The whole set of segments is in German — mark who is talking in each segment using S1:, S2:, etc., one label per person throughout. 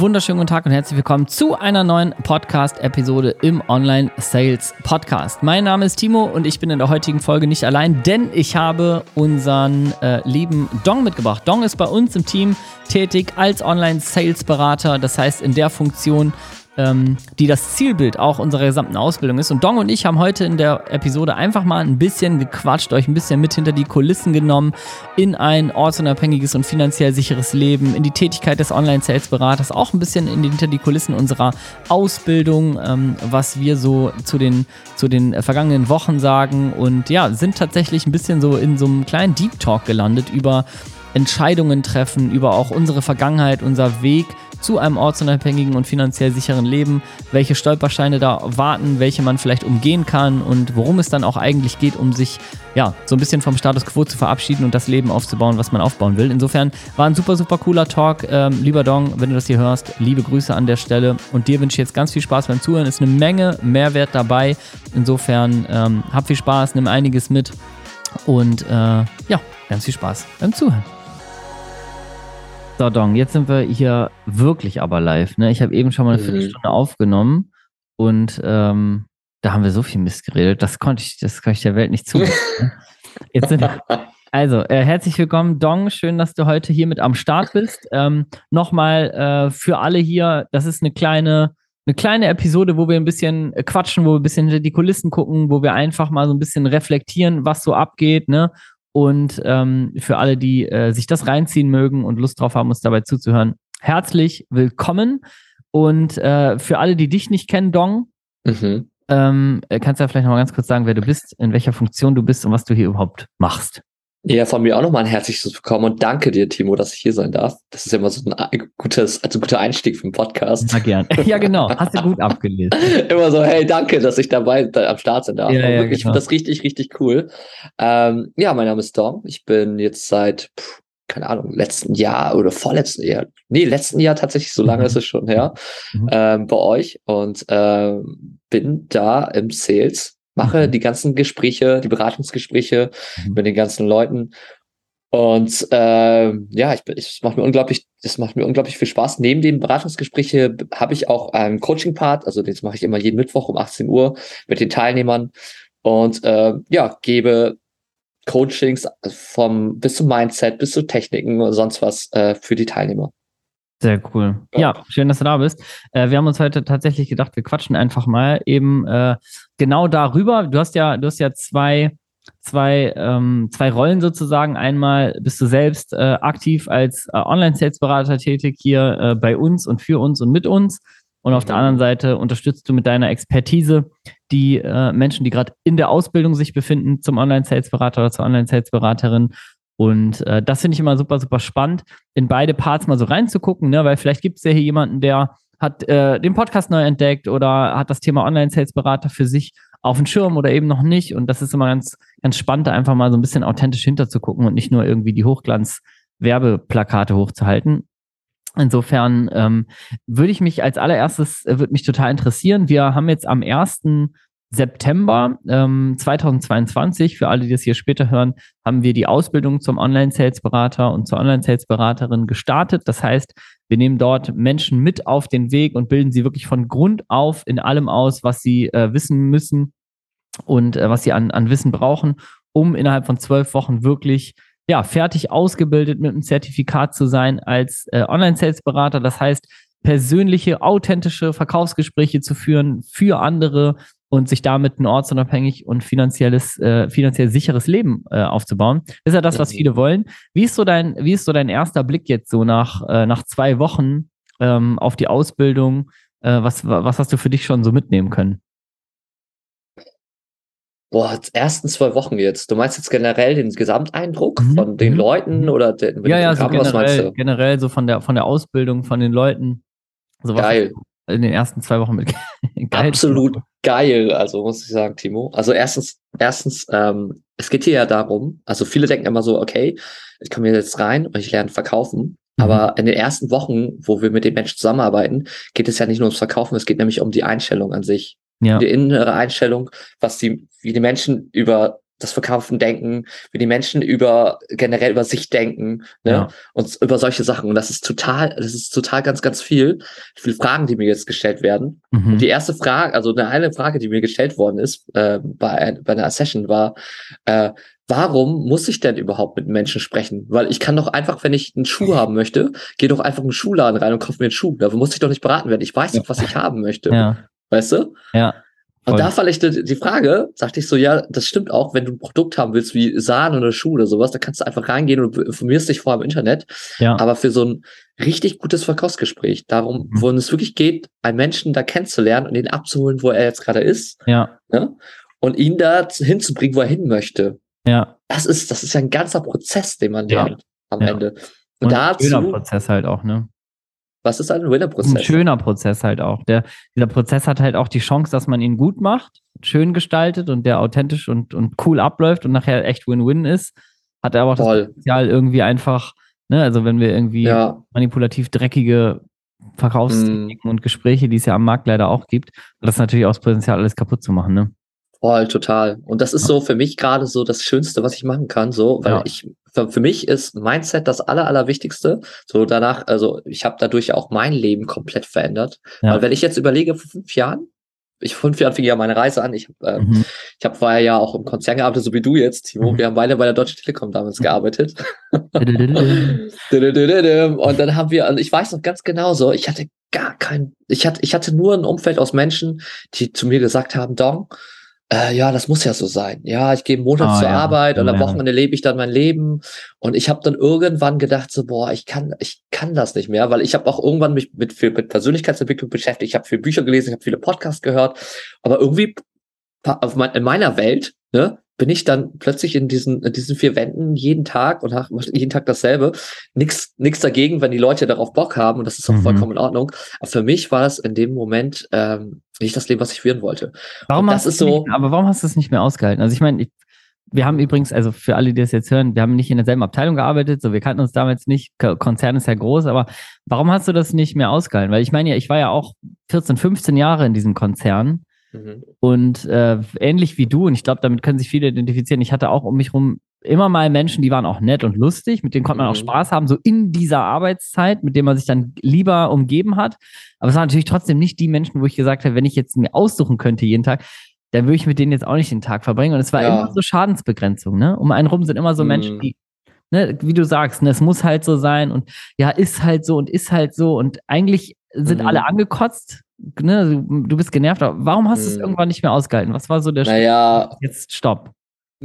S1: wunderschönen guten Tag und herzlich willkommen zu einer neuen Podcast-Episode im Online Sales Podcast. Mein Name ist Timo und ich bin in der heutigen Folge nicht allein, denn ich habe unseren äh, lieben Dong mitgebracht. Dong ist bei uns im Team tätig als Online Sales Berater, das heißt in der Funktion, ähm, die das Zielbild auch unserer gesamten Ausbildung ist. Und Dong und ich haben heute in der Episode einfach mal ein bisschen gequatscht, euch ein bisschen mit hinter die Kulissen genommen, in ein ortsunabhängiges und finanziell sicheres Leben, in die Tätigkeit des Online-Sales-Beraters, auch ein bisschen in die, hinter die Kulissen unserer Ausbildung, ähm, was wir so zu den, zu den äh, vergangenen Wochen sagen. Und ja, sind tatsächlich ein bisschen so in so einem kleinen Deep Talk gelandet über Entscheidungen treffen, über auch unsere Vergangenheit, unser Weg zu einem ortsunabhängigen und finanziell sicheren Leben, welche Stolpersteine da warten, welche man vielleicht umgehen kann und worum es dann auch eigentlich geht, um sich ja so ein bisschen vom Status quo zu verabschieden und das Leben aufzubauen, was man aufbauen will. Insofern war ein super, super cooler Talk. Ähm, lieber Dong, wenn du das hier hörst, liebe Grüße an der Stelle und dir wünsche ich jetzt ganz viel Spaß beim Zuhören. Ist eine Menge Mehrwert dabei. Insofern ähm, hab viel Spaß, nimm einiges mit und äh, ja, ganz viel Spaß beim Zuhören. So, Dong, jetzt sind wir hier wirklich aber live. Ne? Ich habe eben schon mal eine mhm. Viertelstunde aufgenommen und ähm, da haben wir so viel Mist geredet. Das konnte ich, das kann ich der Welt nicht zugeben. Ne? jetzt sind, also, äh, herzlich willkommen, Dong. Schön, dass du heute hier mit am Start bist. Ähm, Nochmal äh, für alle hier, das ist eine kleine, eine kleine Episode, wo wir ein bisschen äh, quatschen, wo wir ein bisschen hinter die Kulissen gucken, wo wir einfach mal so ein bisschen reflektieren, was so abgeht, ne? Und ähm, für alle, die äh, sich das reinziehen mögen und Lust drauf haben, uns dabei zuzuhören, herzlich willkommen. Und äh, für alle, die dich nicht kennen, Dong, mhm. ähm, äh, kannst du ja vielleicht noch mal ganz kurz sagen, wer du bist, in welcher Funktion du bist und was du hier überhaupt machst.
S2: Ja, von mir auch nochmal ein herzliches Willkommen und danke dir, Timo, dass ich hier sein darf. Das ist ja immer so ein gutes, also ein guter Einstieg für den Podcast.
S1: Na gern. Ja, genau. Hast du gut abgelesen.
S2: immer so, hey, danke, dass ich dabei da am Start sein darf. Ja, ja, wirklich, genau. Ich finde das richtig, richtig cool. Ähm, ja, mein Name ist Dom. Ich bin jetzt seit, pff, keine Ahnung, letzten Jahr oder vorletzten Jahr, nee, letzten Jahr tatsächlich, so lange mhm. ist es schon her, mhm. ähm, bei euch und ähm, bin da im Sales mache mhm. die ganzen Gespräche, die Beratungsgespräche mhm. mit den ganzen Leuten. Und äh, ja, ich, ich macht mir unglaublich, das macht mir unglaublich viel Spaß. Neben den Beratungsgespräche habe ich auch einen Coaching-Part, also das mache ich immer jeden Mittwoch um 18 Uhr mit den Teilnehmern und äh, ja, gebe Coachings vom bis zum Mindset, bis zu Techniken oder sonst was äh, für die Teilnehmer.
S1: Sehr cool. Ja. schön, dass du da bist. Äh, wir haben uns heute tatsächlich gedacht, wir quatschen einfach mal eben äh, genau darüber. Du hast ja, du hast ja zwei, zwei, ähm, zwei Rollen sozusagen. Einmal bist du selbst äh, aktiv als äh, Online-Sales-Berater tätig hier äh, bei uns und für uns und mit uns. Und auf der anderen Seite unterstützt du mit deiner Expertise die äh, Menschen, die gerade in der Ausbildung sich befinden zum Online-Sales-Berater oder zur Online-Sales-Beraterin und äh, das finde ich immer super, super spannend, in beide Parts mal so reinzugucken, ne? weil vielleicht gibt es ja hier jemanden, der hat äh, den Podcast neu entdeckt oder hat das Thema Online-Sales-Berater für sich auf dem Schirm oder eben noch nicht. Und das ist immer ganz, ganz spannend, einfach mal so ein bisschen authentisch hinterzugucken und nicht nur irgendwie die Hochglanz-Werbeplakate hochzuhalten. Insofern ähm, würde ich mich als allererstes, äh, würde mich total interessieren. Wir haben jetzt am ersten September ähm, 2022, für alle, die das hier später hören, haben wir die Ausbildung zum Online-Sales-Berater und zur Online-Sales-Beraterin gestartet. Das heißt, wir nehmen dort Menschen mit auf den Weg und bilden sie wirklich von Grund auf in allem aus, was sie äh, wissen müssen und äh, was sie an, an Wissen brauchen, um innerhalb von zwölf Wochen wirklich ja, fertig ausgebildet mit einem Zertifikat zu sein als äh, Online-Sales-Berater. Das heißt, persönliche, authentische Verkaufsgespräche zu führen für andere, und sich damit ein ortsunabhängig und finanzielles, äh, finanziell sicheres Leben äh, aufzubauen. Ist ja das, was viele wollen. Wie ist so dein, wie ist so dein erster Blick jetzt so nach, äh, nach zwei Wochen ähm, auf die Ausbildung? Äh, was, was hast du für dich schon so mitnehmen können?
S2: Boah, ersten zwei Wochen jetzt. Du meinst jetzt generell den Gesamteindruck mhm. von den mhm. Leuten oder den,
S1: ja, ja, so generell, generell so von der, von der Ausbildung, von den Leuten.
S2: So Geil.
S1: In den ersten zwei Wochen mit.
S2: Geil. Absolut geil, also muss ich sagen, Timo. Also erstens, erstens, ähm, es geht hier ja darum, also viele denken immer so, okay, ich komme jetzt rein und ich lerne verkaufen. Mhm. Aber in den ersten Wochen, wo wir mit den Menschen zusammenarbeiten, geht es ja nicht nur ums Verkaufen, es geht nämlich um die Einstellung an sich. Ja. Die innere Einstellung, was die, wie die Menschen über das Verkaufen denken, wie die Menschen über generell über sich denken, ne? Ja. Und über solche Sachen. Und das ist total, das ist total ganz, ganz viel. Viele Fragen, die mir jetzt gestellt werden. Mhm. Die erste Frage, also eine, eine Frage, die mir gestellt worden ist äh, bei, bei einer Session war, äh, warum muss ich denn überhaupt mit Menschen sprechen? Weil ich kann doch einfach, wenn ich einen Schuh haben möchte, gehe doch einfach in den Schuhladen rein und kaufe mir einen Schuh. Dafür muss ich doch nicht beraten werden. Ich weiß doch, was ich haben möchte. Ja. Weißt du?
S1: Ja.
S2: Und da fand ich die Frage, sagte ich so, ja, das stimmt auch, wenn du ein Produkt haben willst wie Sahne oder Schuh oder sowas, da kannst du einfach reingehen und informierst dich vorher im Internet. Ja. Aber für so ein richtig gutes Verkaufsgespräch, darum, mhm. wo es wirklich geht, einen Menschen da kennenzulernen und ihn abzuholen, wo er jetzt gerade ist.
S1: Ja.
S2: Ne? Und ihn da hinzubringen, wo er hin möchte.
S1: Ja.
S2: Das ist, das ist ja ein ganzer Prozess, den man lernt ja. am ja. Ende.
S1: Und, und dazu, Prozess halt auch, ne?
S2: Was ist ein Winner-Prozess?
S1: Ein schöner Prozess halt auch. Der, dieser Prozess hat halt auch die Chance, dass man ihn gut macht, schön gestaltet und der authentisch und, und cool abläuft und nachher echt Win-Win ist. Hat er aber auch Voll. das Potenzial irgendwie einfach, ne, also wenn wir irgendwie ja. manipulativ dreckige Verkaufstechniken mm. und Gespräche, die es ja am Markt leider auch gibt, das natürlich auch das Potenzial, alles kaputt zu machen, ne?
S2: Voll, total. Und das ist so für mich gerade so das Schönste, was ich machen kann, so, weil ja. ich, für, mich ist Mindset das aller, allerwichtigste. So danach, also ich habe dadurch auch mein Leben komplett verändert. Ja. Weil wenn ich jetzt überlege, vor fünf Jahren, ich vor fünf Jahren fing ja meine Reise an. Ich, äh, mhm. ich habe vorher ja auch im Konzern gearbeitet, so wie du jetzt, Timo. Mhm. Wir haben beide bei der Deutschen Telekom damals mhm. gearbeitet. und dann haben wir, also ich weiß noch ganz genau so, ich hatte gar kein, ich hatte, ich hatte nur ein Umfeld aus Menschen, die zu mir gesagt haben, Dong, äh, ja, das muss ja so sein. Ja, ich gehe montags ah, zur ja. Arbeit und am Wochenende lebe ich dann mein Leben. Und ich habe dann irgendwann gedacht, so, boah, ich kann, ich kann das nicht mehr, weil ich habe auch irgendwann mich mit, viel, mit Persönlichkeitsentwicklung beschäftigt. Ich habe viele Bücher gelesen, ich habe viele Podcasts gehört. Aber irgendwie auf mein, in meiner Welt, ne, bin ich dann plötzlich in diesen, in diesen vier Wänden jeden Tag und mache jeden Tag dasselbe. Nix dagegen, wenn die Leute darauf Bock haben und das ist auch mhm. vollkommen in Ordnung. Aber für mich war es in dem Moment ähm, nicht das Leben, was ich führen wollte.
S1: Warum das ist so. Nicht, aber warum hast du es nicht mehr ausgehalten? Also ich meine, wir haben übrigens, also für alle, die das jetzt hören, wir haben nicht in derselben Abteilung gearbeitet, so wir kannten uns damals nicht. Konzern ist ja groß, aber warum hast du das nicht mehr ausgehalten? Weil ich meine ja, ich war ja auch 14, 15 Jahre in diesem Konzern Mhm. Und äh, ähnlich wie du, und ich glaube, damit können sich viele identifizieren, ich hatte auch um mich rum immer mal Menschen, die waren auch nett und lustig, mit denen konnte man auch mhm. Spaß haben, so in dieser Arbeitszeit, mit denen man sich dann lieber umgeben hat. Aber es waren natürlich trotzdem nicht die Menschen, wo ich gesagt habe, wenn ich jetzt mir aussuchen könnte jeden Tag, dann würde ich mit denen jetzt auch nicht den Tag verbringen. Und es war ja. immer so Schadensbegrenzung, ne? Um einen rum sind immer so mhm. Menschen, die, ne, wie du sagst, ne, es muss halt so sein und ja, ist halt so und ist halt so. Und eigentlich sind mhm. alle angekotzt, ne, du bist genervt, aber warum hast du es hm. irgendwann nicht mehr ausgehalten? Was war so der
S2: naja,
S1: Schritt? Jetzt stopp.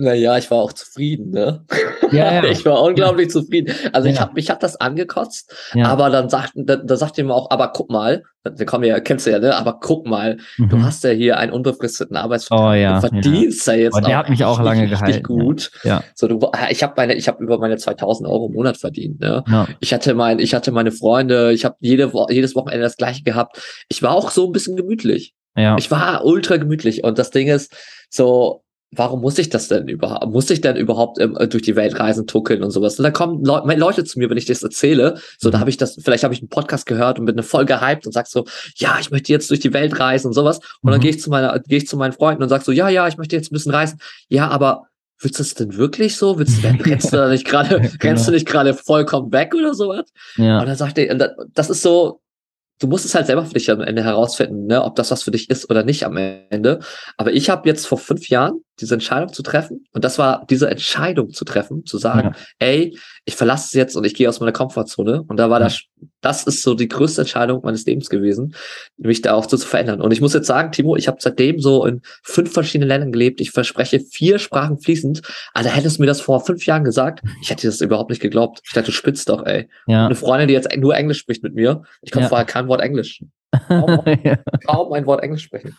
S2: Naja, ich war auch zufrieden, ne?
S1: Ja, ja.
S2: ich war unglaublich ja. zufrieden. Also ja. ich habe mich hat das angekotzt, ja. aber dann sagt, da, da sagt ihm auch, aber guck mal, wir kommen ja, kennst du ja, ne? Aber guck mal, mhm. du hast ja hier einen unbefristeten Arbeitsvertrag.
S1: Oh, ja,
S2: du verdienst ja, jetzt
S1: aber der hat mich auch lange gehalten.
S2: gut.
S1: Ja.
S2: So, du, ich habe meine, ich habe über meine 2000 Euro im Monat verdient. Ne? Ich hatte mein, ich hatte meine Freunde, ich habe jede jedes Wochenende das gleiche gehabt. Ich war auch so ein bisschen gemütlich. Ja. Ich war ultra gemütlich und das Ding ist so warum muss ich das denn überhaupt, muss ich denn überhaupt ähm, durch die Welt reisen, tuckeln und sowas? Und dann kommen Le Leute zu mir, wenn ich das erzähle, so, da mhm. habe ich das, vielleicht habe ich einen Podcast gehört und bin eine Folge hyped und sag so, ja, ich möchte jetzt durch die Welt reisen und sowas. Und mhm. dann gehe ich zu meiner, gehe ich zu meinen Freunden und sag so, ja, ja, ich möchte jetzt ein bisschen reisen. Ja, aber willst du das denn wirklich so? Willst du, rennst du da nicht gerade, rennst genau. du nicht gerade vollkommen weg oder sowas? Ja. Und dann sagt er, das ist so, du musst es halt selber für dich am Ende herausfinden, ne, ob das was für dich ist oder nicht am Ende. Aber ich habe jetzt vor fünf Jahren diese Entscheidung zu treffen. Und das war diese Entscheidung zu treffen, zu sagen, ja. ey, ich verlasse es jetzt und ich gehe aus meiner Komfortzone. Und da war ja. das, das ist so die größte Entscheidung meines Lebens gewesen, mich da auch so zu verändern. Und ich muss jetzt sagen, Timo, ich habe seitdem so in fünf verschiedenen Ländern gelebt. Ich verspreche vier Sprachen fließend. Alter, hättest du mir das vor fünf Jahren gesagt, ich hätte das überhaupt nicht geglaubt. Ich dachte, du spitzt doch, ey. Ja. Eine Freundin, die jetzt nur Englisch spricht mit mir. Ich konnte vorher kein Wort Englisch. Kaum, ja. kaum, ein Wort Englisch sprechen.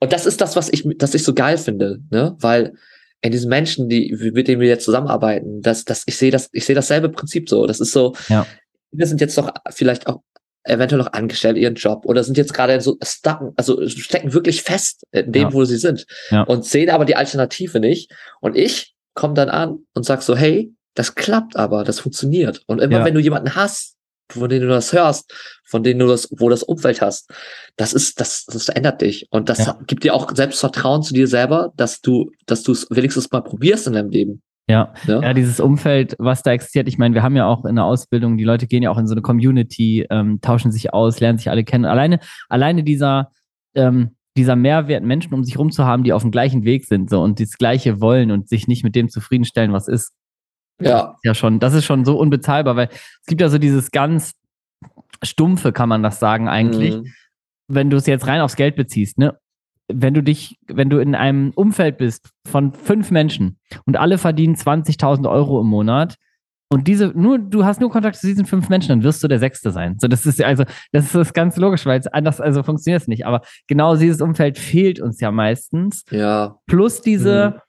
S2: Und das ist das, was ich, das ich so geil finde, ne? Weil in diesen Menschen, die, mit denen wir jetzt zusammenarbeiten, das, das, ich sehe das, ich sehe dasselbe Prinzip so. Das ist so, ja. wir sind jetzt doch vielleicht auch eventuell noch angestellt ihren Job oder sind jetzt gerade so stucken, also stecken wirklich fest in dem, ja. wo sie sind ja. und sehen aber die Alternative nicht. Und ich komme dann an und sag so, hey, das klappt aber, das funktioniert. Und immer wenn du jemanden hast, von denen du das hörst, von denen du das, wo das Umfeld hast, das ist, das, das ändert dich. Und das ja. gibt dir auch Selbstvertrauen zu dir selber, dass du, dass du es wenigstens mal probierst in deinem Leben.
S1: Ja. ja, ja, dieses Umfeld, was da existiert. Ich meine, wir haben ja auch in der Ausbildung, die Leute gehen ja auch in so eine Community, ähm, tauschen sich aus, lernen sich alle kennen. Alleine, alleine dieser, ähm, dieser Mehrwert, Menschen um sich herum zu haben, die auf dem gleichen Weg sind so und das Gleiche wollen und sich nicht mit dem zufriedenstellen, was ist. Ja. Ja, schon. Das ist schon so unbezahlbar, weil es gibt ja so dieses ganz stumpfe, kann man das sagen, eigentlich. Mhm. Wenn du es jetzt rein aufs Geld beziehst, ne? Wenn du dich, wenn du in einem Umfeld bist von fünf Menschen und alle verdienen 20.000 Euro im Monat, und diese, nur, du hast nur Kontakt zu diesen fünf Menschen, dann wirst du der Sechste sein. So, das ist also, das ist ganz logisch, weil es anders, also funktioniert es nicht. Aber genau dieses Umfeld fehlt uns ja meistens.
S2: Ja.
S1: Plus diese, mhm.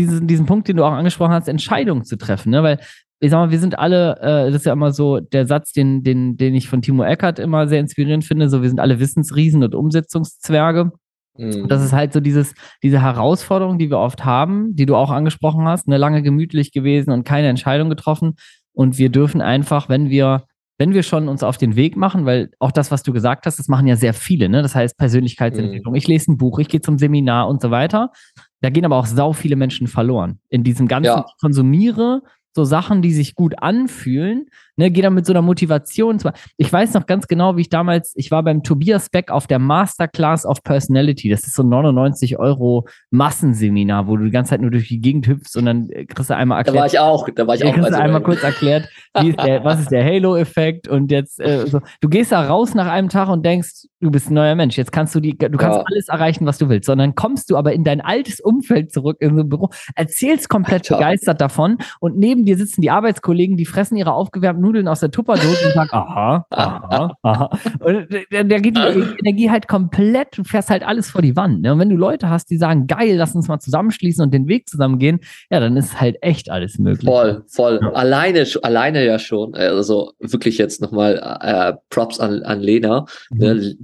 S1: Diesen, diesen Punkt, den du auch angesprochen hast, Entscheidungen zu treffen, ne? Weil, ich sag mal, wir sind alle, äh, das ist ja immer so der Satz, den, den, den ich von Timo Eckert immer sehr inspirierend finde, so, wir sind alle Wissensriesen und Umsetzungszwerge. Mhm. Das ist halt so dieses, diese Herausforderung, die wir oft haben, die du auch angesprochen hast, eine lange gemütlich gewesen und keine Entscheidung getroffen. Und wir dürfen einfach, wenn wir, wenn wir schon uns auf den Weg machen, weil auch das, was du gesagt hast, das machen ja sehr viele, ne? Das heißt Persönlichkeitsentwicklung. Mhm. Ich lese ein Buch, ich gehe zum Seminar und so weiter. Da gehen aber auch sau viele Menschen verloren. In diesem ganzen ja. Konsumiere so Sachen, die sich gut anfühlen, ne, geh dann mit so einer Motivation. Ich weiß noch ganz genau, wie ich damals, ich war beim Tobias Beck auf der Masterclass of Personality. Das ist so ein 99 Euro Massenseminar, wo du die ganze Zeit nur durch die Gegend hüpfst und dann kriegst du einmal
S2: erklärt. Da war ich auch, da war ich auch.
S1: Kriegst du einmal kurz erklärt, ist der, was ist der Halo-Effekt und jetzt, äh, so. Du gehst da raus nach einem Tag und denkst, du bist ein neuer Mensch. Jetzt kannst du die, du kannst ja. alles erreichen, was du willst. Sondern kommst du aber in dein altes Umfeld zurück in so ein Büro, erzählst komplett Alter. begeistert davon und neben dir sitzen die Arbeitskollegen, die fressen ihre aufgewärmten Nudeln aus der Tupperdose und sagen, aha, aha, aha. Und der, der geht die Energie halt komplett, du fährst halt alles vor die Wand. Ne? Und wenn du Leute hast, die sagen, geil, lass uns mal zusammenschließen und den Weg zusammen gehen, ja, dann ist halt echt alles möglich.
S2: Voll, voll. Ja. Alleine, alleine ja schon. Also wirklich jetzt nochmal äh, Props an, an Lena. Mhm. Ne?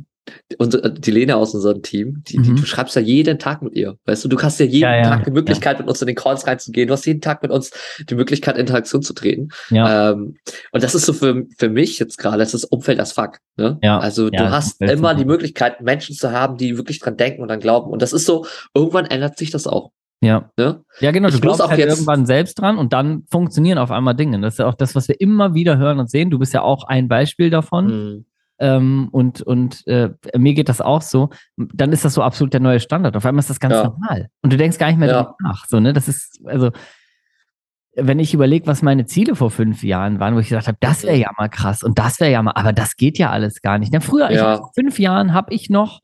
S2: Unsere, äh, die Lena aus unserem Team, die, die, mhm. du schreibst ja jeden Tag mit ihr. Weißt du, du hast ja jeden ja, ja, Tag die Möglichkeit, ja. mit uns in den Calls reinzugehen. Du hast jeden Tag mit uns die Möglichkeit, Interaktion zu treten. Ja. Ähm, und das ist so für, für mich jetzt gerade, das ist Umfeld als Fuck. Ne? Ja. Also du hast immer die Möglichkeit, Menschen zu haben, die wirklich dran denken und dann glauben. Und das ist so, irgendwann ändert sich das auch.
S1: Ja. Ne? Ja, genau. Du ich glaubst halt irgendwann selbst dran und dann funktionieren auf einmal Dinge. Das ist ja auch das, was wir immer wieder hören und sehen. Du bist ja auch ein Beispiel davon. Mhm ähm, und, und äh, mir geht das auch so, dann ist das so absolut der neue Standard. Auf einmal ist das ganz ja. normal. Und du denkst gar nicht mehr ja. nach. So, ne? Das ist, also, wenn ich überlege, was meine Ziele vor fünf Jahren waren, wo ich gesagt habe, das wäre ja mal krass und das wäre ja mal, aber das geht ja alles gar nicht. Denn früher, ja. ich, vor fünf Jahren, habe ich noch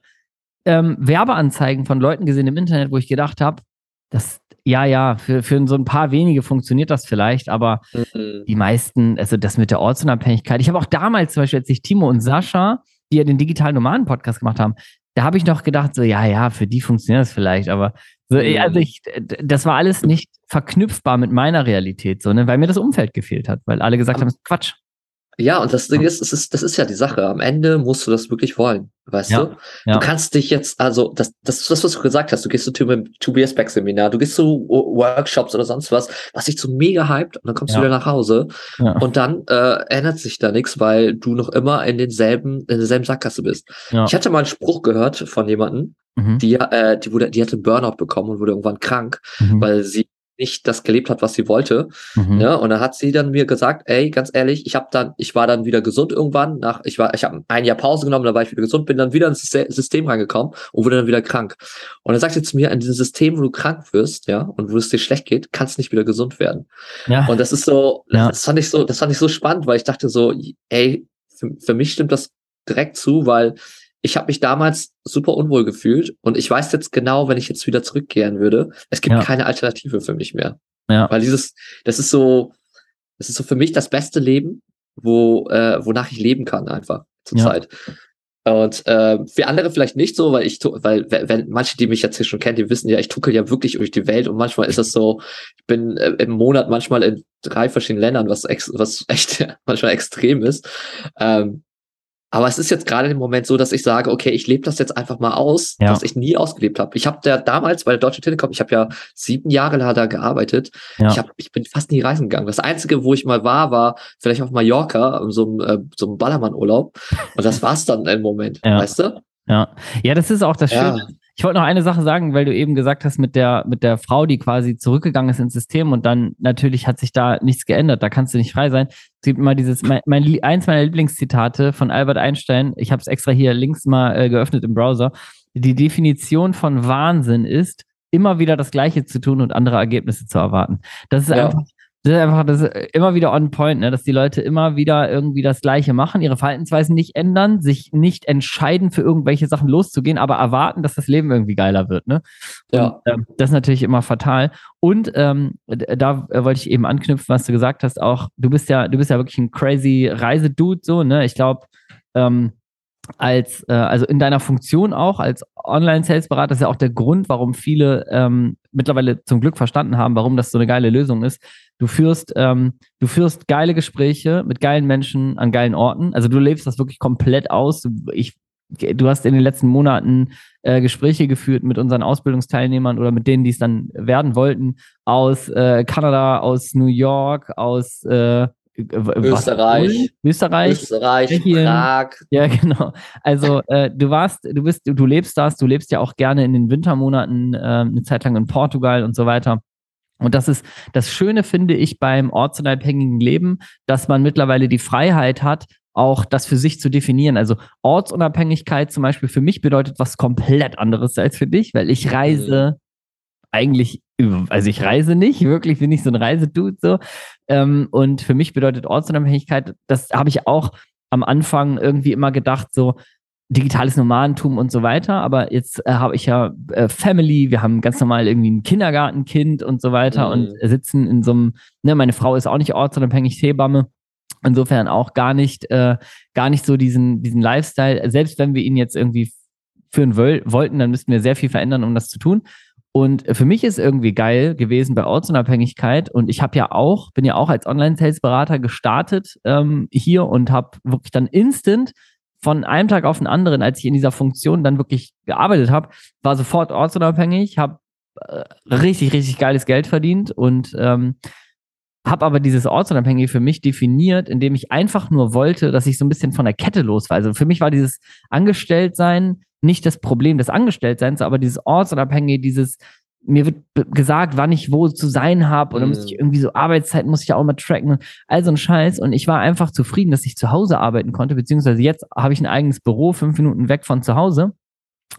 S1: ähm, Werbeanzeigen von Leuten gesehen im Internet, wo ich gedacht habe, das, ja, ja, für, für so ein paar wenige funktioniert das vielleicht, aber mhm. die meisten, also das mit der Ortsunabhängigkeit. Ich habe auch damals zum Beispiel, als ich Timo und Sascha, die ja den digitalen Nomaden-Podcast gemacht haben, da habe ich noch gedacht, so, ja, ja, für die funktioniert das vielleicht, aber so, mhm. also ich, das war alles nicht verknüpfbar mit meiner Realität, so, ne, weil mir das Umfeld gefehlt hat, weil alle gesagt aber, haben, Quatsch.
S2: Ja, und das Ding ist, das ist, das ist ja die Sache. Am Ende musst du das wirklich wollen. Weißt ja, du? Ja. Du kannst dich jetzt, also, das, das ist das, was du gesagt hast. Du gehst zu TBS Back Seminar, du gehst zu Workshops oder sonst was, was dich so mega hypt und dann kommst ja. du wieder nach Hause und dann äh, ändert sich da nichts, weil du noch immer in denselben, in derselben Sackgasse bist. Ich hatte mal einen Spruch gehört von jemandem, mhm. die, äh, die wurde, die hatte Burnout bekommen und wurde irgendwann krank, mhm. weil sie nicht das gelebt hat, was sie wollte. Mhm. Ja, und da hat sie dann mir gesagt, ey, ganz ehrlich, ich habe dann, ich war dann wieder gesund irgendwann. Nach, ich war, ich habe ein Jahr Pause genommen, da war ich wieder gesund, bin dann wieder ins System reingekommen und wurde dann wieder krank. Und dann sagt sie zu mir, in diesem System, wo du krank wirst, ja, und wo es dir schlecht geht, kannst nicht wieder gesund werden. Ja. Und das ist so, ja. das fand ich so, das fand ich so spannend, weil ich dachte so, ey, für, für mich stimmt das direkt zu, weil ich habe mich damals super unwohl gefühlt und ich weiß jetzt genau, wenn ich jetzt wieder zurückkehren würde, es gibt ja. keine Alternative für mich mehr. Ja. Weil dieses, das ist so, das ist so für mich das beste Leben, wo, äh, wonach ich leben kann einfach zurzeit. Ja. Und äh, für andere vielleicht nicht so, weil ich, weil wenn manche, die mich jetzt hier schon kennen, die wissen ja, ich tuckel ja wirklich durch die Welt und manchmal ist das so, ich bin äh, im Monat manchmal in drei verschiedenen Ländern, was ex, was echt manchmal extrem ist. Ähm, Aber es ist jetzt gerade im Moment so, dass ich sage, okay, ich lebe das jetzt einfach mal aus, ja. was ich nie ausgelebt habe. Ich habe da damals bei der Deutschen Telekom, ich habe ja sieben Jahre lang da gearbeitet. Ja. Ich, hab, ich bin fast nie reisen gegangen. Das Einzige, wo ich mal war, war vielleicht auf Mallorca, so einem, äh, so einem Ballermann-Urlaub. Und das war's dann im Moment, ja. weißt du?
S1: Ja. ja, das ist auch das Schöne. Ich wollte noch eine Sache sagen, weil du eben gesagt hast, mit der, mit der Frau, die quasi zurückgegangen ist ins System und dann natürlich hat sich da nichts geändert, da kannst du nicht frei sein. Es gibt immer dieses, mein, mein eins meiner Lieblingszitate von Albert Einstein, ich habe es extra hier links mal äh, geöffnet im Browser. Die Definition von Wahnsinn ist, immer wieder das Gleiche zu tun und andere Ergebnisse zu erwarten. Das ist ja. einfach das ist einfach das ist immer wieder on point, ne? dass die Leute immer wieder irgendwie das Gleiche machen, ihre Verhaltensweisen nicht ändern, sich nicht entscheiden, für irgendwelche Sachen loszugehen, aber erwarten, dass das Leben irgendwie geiler wird. Ne? Ja. Und, ähm, das ist natürlich immer fatal. Und ähm, da wollte ich eben anknüpfen, was du gesagt hast. Auch du bist ja, du bist ja wirklich ein crazy Reisedude, so. Ne? Ich glaube, ähm, als, äh, also in deiner Funktion auch als Online-Sales-Berater, ist ja auch der Grund, warum viele ähm, mittlerweile zum Glück verstanden haben, warum das so eine geile Lösung ist. Du führst, ähm, du führst geile Gespräche mit geilen Menschen an geilen Orten. Also du lebst das wirklich komplett aus. Ich, du hast in den letzten Monaten äh, Gespräche geführt mit unseren Ausbildungsteilnehmern oder mit denen, die es dann werden wollten, aus äh, Kanada, aus New York, aus äh,
S2: Österreich,
S1: Österreich,
S2: Österreich, Tschechien. Prag.
S1: Ja, genau. Also äh, du warst, du bist, du, du lebst das, du lebst ja auch gerne in den Wintermonaten äh, eine Zeit lang in Portugal und so weiter. Und das ist das Schöne, finde ich, beim ortsunabhängigen Leben, dass man mittlerweile die Freiheit hat, auch das für sich zu definieren. Also Ortsunabhängigkeit zum Beispiel für mich bedeutet was komplett anderes als für dich, weil ich reise mhm. Eigentlich also ich reise nicht, wirklich bin ich so ein Reisedude so. Ähm, und für mich bedeutet Ortsunabhängigkeit, das habe ich auch am Anfang irgendwie immer gedacht, so digitales Nomadentum und so weiter. Aber jetzt äh, habe ich ja äh, Family, wir haben ganz normal irgendwie ein Kindergartenkind und so weiter mhm. und sitzen in so einem, ne, meine Frau ist auch nicht ortsunabhängig Hebamme. Insofern auch gar nicht, äh, gar nicht so diesen, diesen Lifestyle. Selbst wenn wir ihn jetzt irgendwie führen wollten, dann müssten wir sehr viel verändern, um das zu tun. Und für mich ist irgendwie geil gewesen bei Ortsunabhängigkeit. Und ich habe ja auch, bin ja auch als Online-Sales-Berater gestartet ähm, hier und habe wirklich dann instant von einem Tag auf den anderen, als ich in dieser Funktion dann wirklich gearbeitet habe, war sofort ortsunabhängig, habe äh, richtig, richtig geiles Geld verdient und ähm, habe aber dieses Ortsunabhängige für mich definiert, indem ich einfach nur wollte, dass ich so ein bisschen von der Kette los war. Also für mich war dieses Angestelltsein nicht das Problem des Angestelltseins, aber dieses Ortsunabhängige, dieses, mir wird gesagt, wann ich wo zu sein habe oder mhm. muss ich irgendwie so Arbeitszeiten muss ich ja auch mal tracken, all so ein Scheiß und ich war einfach zufrieden, dass ich zu Hause arbeiten konnte, beziehungsweise jetzt habe ich ein eigenes Büro, fünf Minuten weg von zu Hause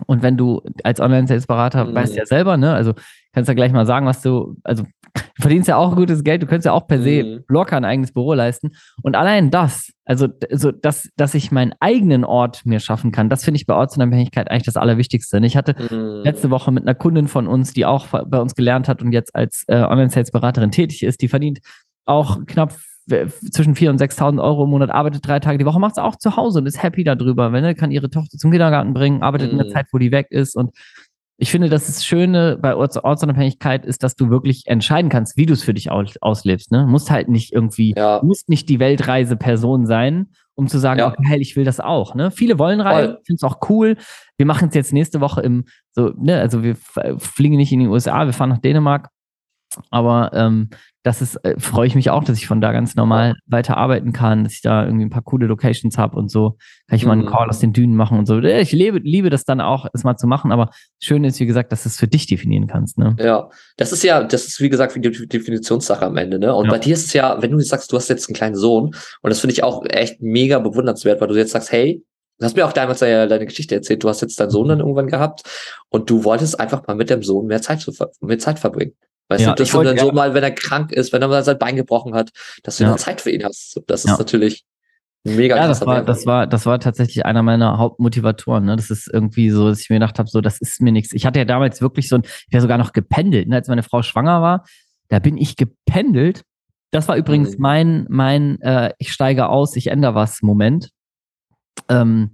S1: und wenn du als Online-Sales-Berater mhm. weißt ja selber, ne, also kannst ja gleich mal sagen, was du, also du verdienst ja auch gutes Geld, du könntest ja auch per se mhm. locker ein eigenes Büro leisten. Und allein das, also, also dass, dass ich meinen eigenen Ort mir schaffen kann, das finde ich bei Ortsunabhängigkeit eigentlich das Allerwichtigste. Und ich hatte mhm. letzte Woche mit einer Kundin von uns, die auch bei uns gelernt hat und jetzt als äh, Online-Sales-Beraterin tätig ist, die verdient auch knapp zwischen 4.000 und 6.000 Euro im Monat, arbeitet drei Tage die Woche, macht es auch zu Hause und ist happy darüber. Wenn er kann ihre Tochter zum Kindergarten bringen, arbeitet mhm. in der Zeit, wo die weg ist und ich finde, dass das Schöne bei Orts Ortsunabhängigkeit ist, dass du wirklich entscheiden kannst, wie du es für dich aus auslebst. Ne? Du musst halt nicht irgendwie, ja. musst nicht die Weltreise-Person sein, um zu sagen, ja. okay, hey, ich will das auch. Ne? Viele wollen reisen, ich finde es auch cool. Wir machen es jetzt nächste Woche im, so, ne, also wir fliegen nicht in die USA, wir fahren nach Dänemark. Aber ähm, das ist, äh, freue ich mich auch, dass ich von da ganz normal weiter arbeiten kann, dass ich da irgendwie ein paar coole Locations habe und so. Kann ich mal einen mhm. Call aus den Dünen machen und so. Ich liebe, liebe das dann auch, es mal zu machen, aber schön ist, wie gesagt, dass du es für dich definieren kannst. Ne?
S2: Ja, das ist ja, das ist wie gesagt die Definitionssache am Ende. Ne? Und ja. bei dir ist es ja, wenn du sagst, du hast jetzt einen kleinen Sohn, und das finde ich auch echt mega bewundernswert, weil du jetzt sagst, hey, Du hast mir auch damals ja deine Geschichte erzählt. Du hast jetzt deinen Sohn dann irgendwann gehabt und du wolltest einfach mal mit dem Sohn mehr Zeit, zu, mehr Zeit verbringen. Weißt ja, du, dass du dann so mal, wenn er krank ist, wenn er mal sein Bein gebrochen hat, dass du ja. Zeit für ihn hast. Das ist ja. natürlich mega
S1: ja, das war, das war, das war tatsächlich einer meiner Hauptmotivatoren. Ne? Das ist irgendwie so, dass ich mir gedacht habe, so, das ist mir nichts. Ich hatte ja damals wirklich so ein, ich wäre sogar noch gependelt, ne? als meine Frau schwanger war. Da bin ich gependelt. Das war übrigens mhm. mein, mein, äh, ich steige aus, ich ändere was Moment. Ähm,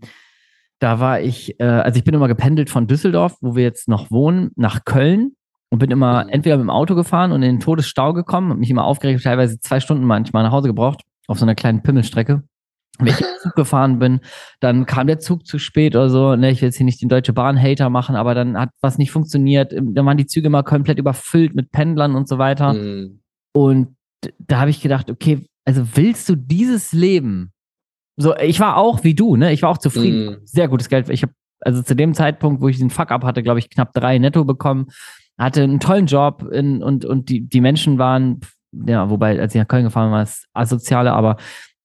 S1: da war ich, äh, also ich bin immer gependelt von Düsseldorf, wo wir jetzt noch wohnen, nach Köln und bin immer mhm. entweder mit dem Auto gefahren und in den Todesstau gekommen und mich immer aufgeregt, teilweise zwei Stunden manchmal nach Hause gebraucht, auf so einer kleinen Pimmelstrecke. wenn ich Zug gefahren bin, dann kam der Zug zu spät oder so. Ne, ich will jetzt hier nicht den Deutsche Bahn-Hater machen, aber dann hat was nicht funktioniert. Dann waren die Züge immer komplett überfüllt mit Pendlern und so weiter. Mhm. Und da habe ich gedacht, okay, also willst du dieses Leben? So, ich war auch wie du, ne? Ich war auch zufrieden. Mhm. Sehr gutes Geld. Ich habe also zu dem Zeitpunkt, wo ich den Fuck-up hatte, glaube ich, knapp drei netto bekommen. Hatte einen tollen Job in, und, und die, die Menschen waren, ja, wobei, als ich nach Köln gefahren war es asoziale, aber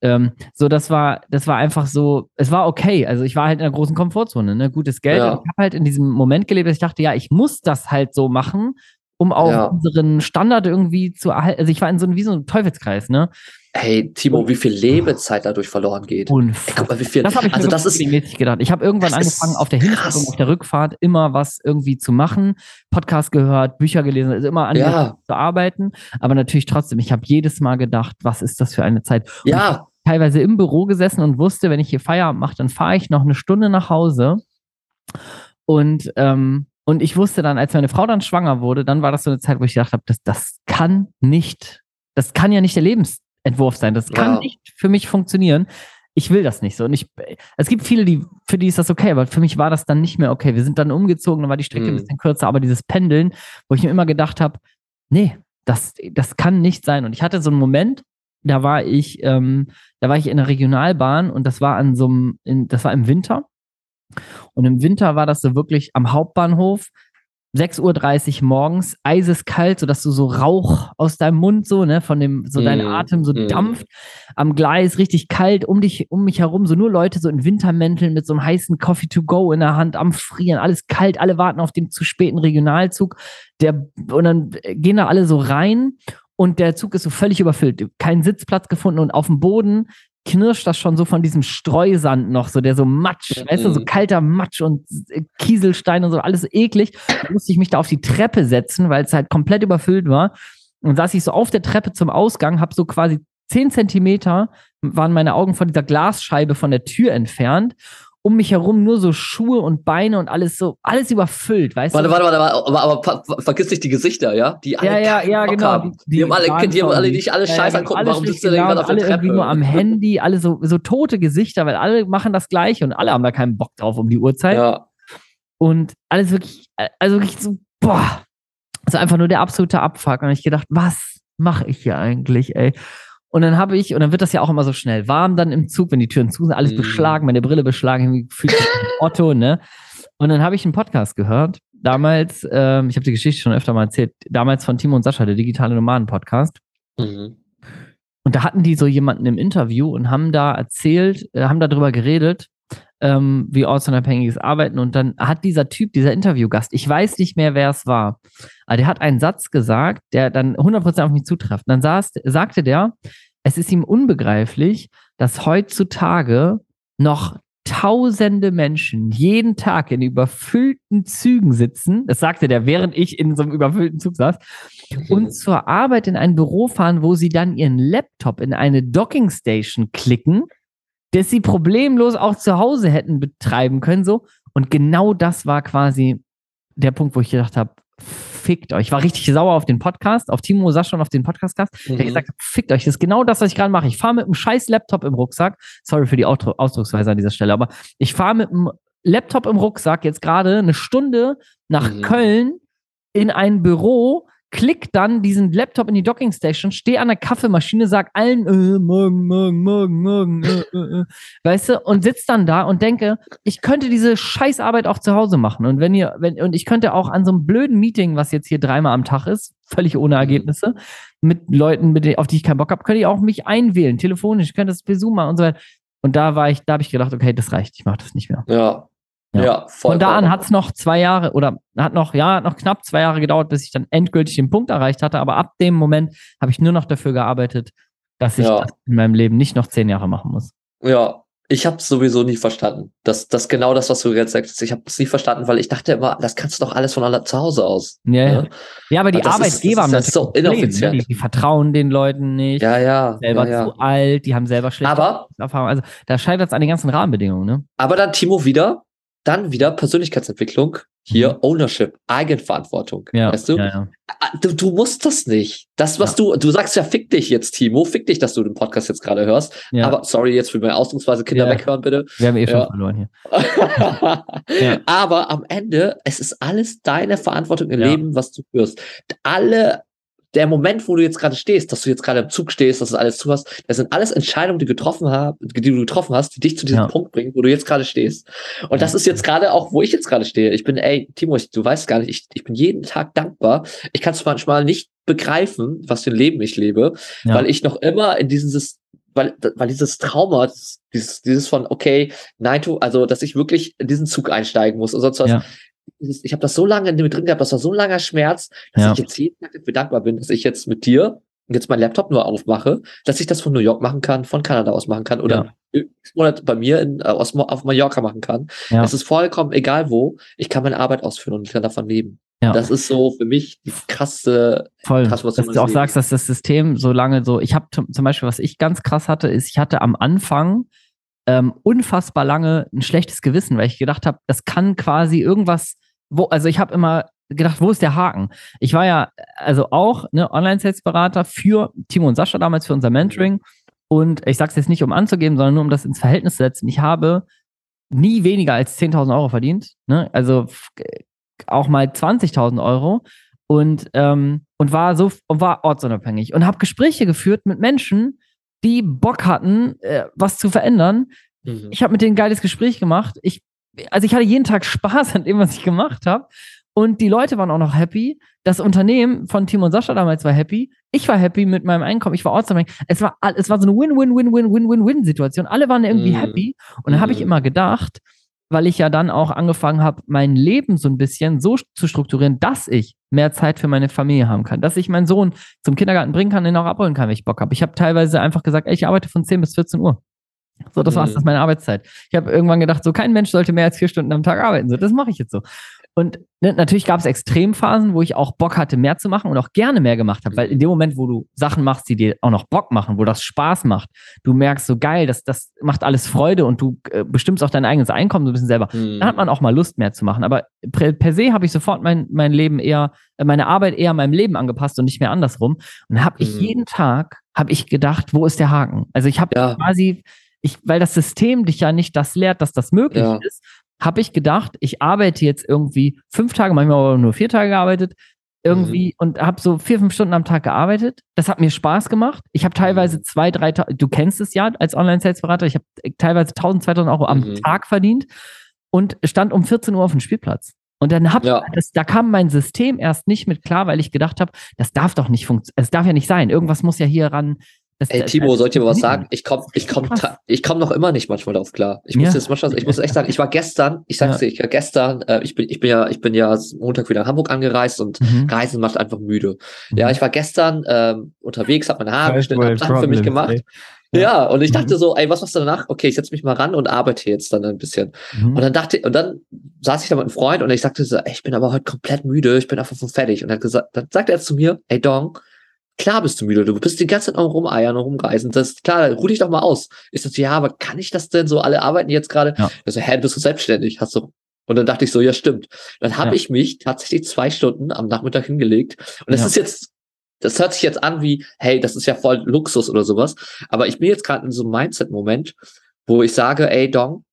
S1: ähm, so, das war, das war einfach so, es war okay. Also ich war halt in einer großen Komfortzone, ne? Gutes Geld. Ja. ich habe halt in diesem Moment gelebt, dass ich dachte, ja, ich muss das halt so machen, um auch ja. unseren Standard irgendwie zu erhalten. Also ich war in so einem, wie so einem Teufelskreis, ne?
S2: Hey, Timo, wie viel Lebenszeit dadurch verloren geht.
S1: Unfassbar. Guck mal, wie viel. Das habe ich also das ist regelmäßig gedacht. Ich habe irgendwann angefangen, auf der Hinfahrt und auf der Rückfahrt immer was irgendwie zu machen. Podcast gehört, Bücher gelesen, also immer an ja. zu arbeiten. Aber natürlich trotzdem, ich habe jedes Mal gedacht, was ist das für eine Zeit?
S2: Und ja.
S1: teilweise im Büro gesessen und wusste, wenn ich hier Feierabend mache, dann fahre ich noch eine Stunde nach Hause. Und ähm, und ich wusste dann, als meine Frau dann schwanger wurde, dann war das so eine Zeit, wo ich gedacht habe, das, das kann nicht, das kann ja nicht der Lebensentwurf sein. Das kann ja. nicht für mich funktionieren. Ich will das nicht so. Und ich, es gibt viele, die, für die ist das okay, aber für mich war das dann nicht mehr okay. Wir sind dann umgezogen, dann war die Strecke mhm. ein bisschen kürzer, aber dieses Pendeln, wo ich mir immer gedacht habe, nee, das, das kann nicht sein. Und ich hatte so einen Moment, da war ich, ähm, da war ich in der Regionalbahn und das war an so einem, in, das war im Winter. Und im Winter war das so wirklich am Hauptbahnhof, 6.30 Uhr morgens, eiseskalt, sodass du so Rauch aus deinem Mund so, ne, von dem, so mm, dein Atem so mm. dampft. Am Gleis richtig kalt, um dich, um mich herum, so nur Leute so in Wintermänteln mit so einem heißen Coffee to go in der Hand am Frieren, alles kalt, alle warten auf den zu späten Regionalzug. Der, und dann gehen da alle so rein und der Zug ist so völlig überfüllt. Kein Sitzplatz gefunden und auf dem Boden knirscht das schon so von diesem Streusand noch, so der so Matsch, mhm. weißt du, so kalter Matsch und Kieselstein und so, alles eklig. Da musste ich mich da auf die Treppe setzen, weil es halt komplett überfüllt war. Und saß ich so auf der Treppe zum Ausgang, habe so quasi zehn Zentimeter waren meine Augen von dieser Glasscheibe von der Tür entfernt um mich herum nur so Schuhe und Beine und alles so, alles überfüllt, weißt
S2: warte,
S1: du?
S2: Warte, warte, warte, aber, aber, aber vergiss nicht die Gesichter, ja?
S1: Die alle ja, ja, ja, genau.
S2: Haben. Die, die, haben alle, die haben alle nicht alle ja, scheiße angucken, warum sitzt du denn gerade auf der
S1: Treppe? Alle irgendwie nur am Handy, alle so, so tote Gesichter, weil alle machen das Gleiche und alle haben da keinen Bock drauf um die Uhrzeit. Ja. Und alles wirklich, also wirklich so, boah, ist einfach nur der absolute Abfuck. Und ich gedacht, was mache ich hier eigentlich, ey? Und dann habe ich, und dann wird das ja auch immer so schnell warm dann im Zug, wenn die Türen zu sind, alles mm. beschlagen, meine Brille beschlagen, fühlt sich Otto, ne? Und dann habe ich einen Podcast gehört, damals, ähm, ich habe die Geschichte schon öfter mal erzählt, damals von Timo und Sascha, der digitale Nomaden-Podcast. Mhm. Und da hatten die so jemanden im Interview und haben da erzählt, äh, haben darüber geredet, ähm, wie ortsunabhängiges Arbeiten. Und dann hat dieser Typ, dieser Interviewgast, ich weiß nicht mehr, wer es war, aber der hat einen Satz gesagt, der dann 100% auf mich zutrifft. Dann saß, sagte der, es ist ihm unbegreiflich, dass heutzutage noch tausende Menschen jeden Tag in überfüllten Zügen sitzen, das sagte der, während ich in so einem überfüllten Zug saß, und zur Arbeit in ein Büro fahren, wo sie dann ihren Laptop in eine Dockingstation klicken dass sie problemlos auch zu Hause hätten betreiben können, so. Und genau das war quasi der Punkt, wo ich gedacht habe, fickt euch. Ich war richtig sauer auf den Podcast, auf Timo Sascha und auf den Podcast-Gast, mhm. der gesagt hat, fickt euch. Das ist genau das, was ich gerade mache. Ich fahre mit einem scheiß Laptop im Rucksack. Sorry für die Ausdrucksweise an dieser Stelle, aber ich fahre mit einem Laptop im Rucksack jetzt gerade eine Stunde nach mhm. Köln in ein Büro, klick dann diesen Laptop in die Dockingstation, stehe an der Kaffeemaschine, sag allen, äh, morgen, morgen, morgen, morgen, äh, äh, äh, weißt du, und sitz dann da und denke, ich könnte diese Scheißarbeit auch zu Hause machen. Und wenn ihr, wenn, und ich könnte auch an so einem blöden Meeting, was jetzt hier dreimal am Tag ist, völlig ohne Ergebnisse, mit Leuten, mit denen, auf die ich keinen Bock habe, könnte ich auch mich einwählen, telefonisch, könnte das per Zoom machen und so weiter. Und da war ich, da habe ich gedacht, okay, das reicht, ich mache das nicht mehr.
S2: Ja, ja, ja
S1: voll. Von da an hat es noch zwei Jahre oder hat noch, ja, noch knapp zwei Jahre gedauert, bis ich dann endgültig den Punkt erreicht hatte. Aber ab dem Moment habe ich nur noch dafür gearbeitet, dass ich ja. das in meinem Leben nicht noch zehn Jahre machen muss.
S2: Ja, ich habe es sowieso nie verstanden. Das, das genau das, was du jetzt sagst. Ich habe es nie verstanden, weil ich dachte immer, das kannst du doch alles von aller zu Hause aus.
S1: Ja, ja. Ne? ja aber die Arbeitgeber
S2: ist, das ist, haben das so inoffiziell.
S1: Ne? Die, die, vertrauen den Leuten nicht.
S2: Ja, ja.
S1: Selber
S2: ja,
S1: ja. zu alt, die haben selber schlechte
S2: aber,
S1: Erfahrungen. Also da scheitert es an den ganzen Rahmenbedingungen. Ne?
S2: Aber dann Timo wieder, dann wieder Persönlichkeitsentwicklung hier mhm. Ownership, Eigenverantwortung. Ja, weißt du? Ja, ja. Ah, du? Du musst das nicht. Das, was ja. du, du sagst ja, fick dich jetzt, Timo, fick dich, dass du den Podcast jetzt gerade hörst. Aber sorry jetzt für meine Ausdrucksweise, Kinder weghören, bitte.
S1: Wir haben eh schon verloren
S2: hier. Aber am Ende, es ist alles deine Verantwortung im Leben, was du hörst. Alle der Moment, wo du jetzt gerade stehst, dass du jetzt gerade im Zug stehst, dass du alles zu hast, das sind alles Entscheidungen, die, getroffen haben, die du getroffen hast, die dich zu diesem ja. Punkt bringen, wo du jetzt gerade stehst. Und das ist jetzt gerade auch, wo ich jetzt gerade stehe. Ich bin, ey, Timo, ich, du weißt gar nicht, ich, ich bin jeden Tag dankbar. Ich kann es manchmal nicht begreifen, was für ein Leben ich lebe, ja. weil ich noch immer in dieses weil, weil dieses Trauma, dieses, dieses von, okay, nein, du, also, dass ich wirklich in diesen Zug einsteigen muss und sonst was, ja ich habe das so lange in mir drin gehabt, das war so ein langer Schmerz, dass ja. ich jetzt jeden Tag dafür dankbar bin, dass ich jetzt mit dir jetzt meinen Laptop nur aufmache, dass ich das von New York machen kann, von Kanada aus machen kann oder ja. Monat bei mir in, äh, aus, auf Mallorca machen kann. Ja. Es ist vollkommen egal wo, ich kann meine Arbeit ausführen und ich kann davon leben. Ja. Das ist so für mich die krasse
S1: Voll. Krass, dass du auch sagst, dass das System so lange so, ich habe zum Beispiel, was ich ganz krass hatte, ist, ich hatte am Anfang ähm, unfassbar lange ein schlechtes Gewissen, weil ich gedacht habe, das kann quasi irgendwas, wo, also ich habe immer gedacht, wo ist der Haken? Ich war ja also auch ne, Online-Sales-Berater für Timo und Sascha damals für unser Mentoring. Und ich sage es jetzt nicht, um anzugeben, sondern nur um das ins Verhältnis zu setzen. Ich habe nie weniger als 10.000 Euro verdient. Ne? Also auch mal 20.000 Euro. Und, ähm, und war so und war ortsunabhängig und habe Gespräche geführt mit Menschen, die Bock hatten, äh, was zu verändern. Mhm. Ich habe mit denen ein geiles Gespräch gemacht. Ich, also ich hatte jeden Tag Spaß an dem, was ich gemacht habe. Und die Leute waren auch noch happy. Das Unternehmen von Timo und Sascha damals war happy. Ich war happy mit meinem Einkommen. Ich war ortsabhängig. Es war, es war so eine Win-Win-Win-Win-Win-Win-Win-Situation. Alle waren irgendwie mhm. happy. Und dann habe ich mhm. immer gedacht, weil ich ja dann auch angefangen habe, mein Leben so ein bisschen so zu strukturieren, dass ich mehr Zeit für meine Familie haben kann, dass ich meinen Sohn zum Kindergarten bringen kann, den auch abholen kann, wenn ich Bock habe. Ich habe teilweise einfach gesagt, ey, ich arbeite von 10 bis 14 Uhr. So, das war's, das ist meine Arbeitszeit. Ich habe irgendwann gedacht, so kein Mensch sollte mehr als vier Stunden am Tag arbeiten. So, das mache ich jetzt so. Und ne, natürlich gab es Extremphasen, wo ich auch Bock hatte, mehr zu machen und auch gerne mehr gemacht habe, weil in dem Moment, wo du Sachen machst, die dir auch noch Bock machen, wo das Spaß macht, du merkst so geil, das, das macht alles Freude und du äh, bestimmst auch dein eigenes Einkommen so ein bisschen selber. Mhm. Dann hat man auch mal Lust, mehr zu machen. Aber per, per se habe ich sofort mein, mein Leben eher, äh, meine Arbeit eher meinem Leben angepasst und nicht mehr andersrum. Und habe ich mhm. jeden Tag, habe ich gedacht, wo ist der Haken? Also ich habe ja. quasi ich, weil das System dich ja nicht das lehrt, dass das möglich ja. ist, habe ich gedacht, ich arbeite jetzt irgendwie fünf Tage, manchmal aber nur vier Tage gearbeitet, irgendwie mhm. und habe so vier, fünf Stunden am Tag gearbeitet. Das hat mir Spaß gemacht. Ich habe teilweise mhm. zwei, drei, du kennst es ja als Online-Sales-Berater, ich habe teilweise 1000, 2000 Euro am mhm. Tag verdient und stand um 14 Uhr auf dem Spielplatz. Und dann hab, ja. das, da kam mein System erst nicht mit klar, weil ich gedacht habe, das darf doch nicht funktionieren. Es darf ja nicht sein. Irgendwas muss ja hier ran,
S2: das, Ey, Timo, soll ich dir mal was sagen? Ich komme ich komm, ich komm noch immer nicht manchmal darauf klar. Ich muss ja. jetzt manchmal, ich muss echt sagen, ich war gestern, ich sag's ja. dir, ich war gestern, äh, ich bin, ich bin ja, ich bin ja Montag wieder in Hamburg angereist und mhm. Reisen macht einfach müde. Mhm. Ja, ich war gestern ähm, unterwegs, hab meine Haare geschnitten, hab Sachen für mich gemacht. Ey. Ja, und ich dachte mhm. so, ey, was machst du danach? Okay, ich setze mich mal ran und arbeite jetzt dann ein bisschen. Mhm. Und dann dachte und dann saß ich da mit einem Freund und ich sagte so, ey, ich bin aber heute komplett müde, ich bin einfach so fertig. Und dann, gesagt, dann sagt er zu mir, ey Dong, Klar bist du müde, du bist die ganze Zeit am rumeiern und rumreisen. Das ist klar, ruh dich doch mal aus. Ist das, ja, aber kann ich das denn so? Alle arbeiten jetzt gerade. Ja. Also, hä, bist du selbstständig? Hast du. Und dann dachte ich so, ja, stimmt. Dann habe ja. ich mich tatsächlich zwei Stunden am Nachmittag hingelegt. Und das ja. ist jetzt, das hört sich jetzt an wie, hey, das ist ja voll Luxus oder sowas. Aber ich bin jetzt gerade in so einem Mindset-Moment, wo ich sage, ey, Dong,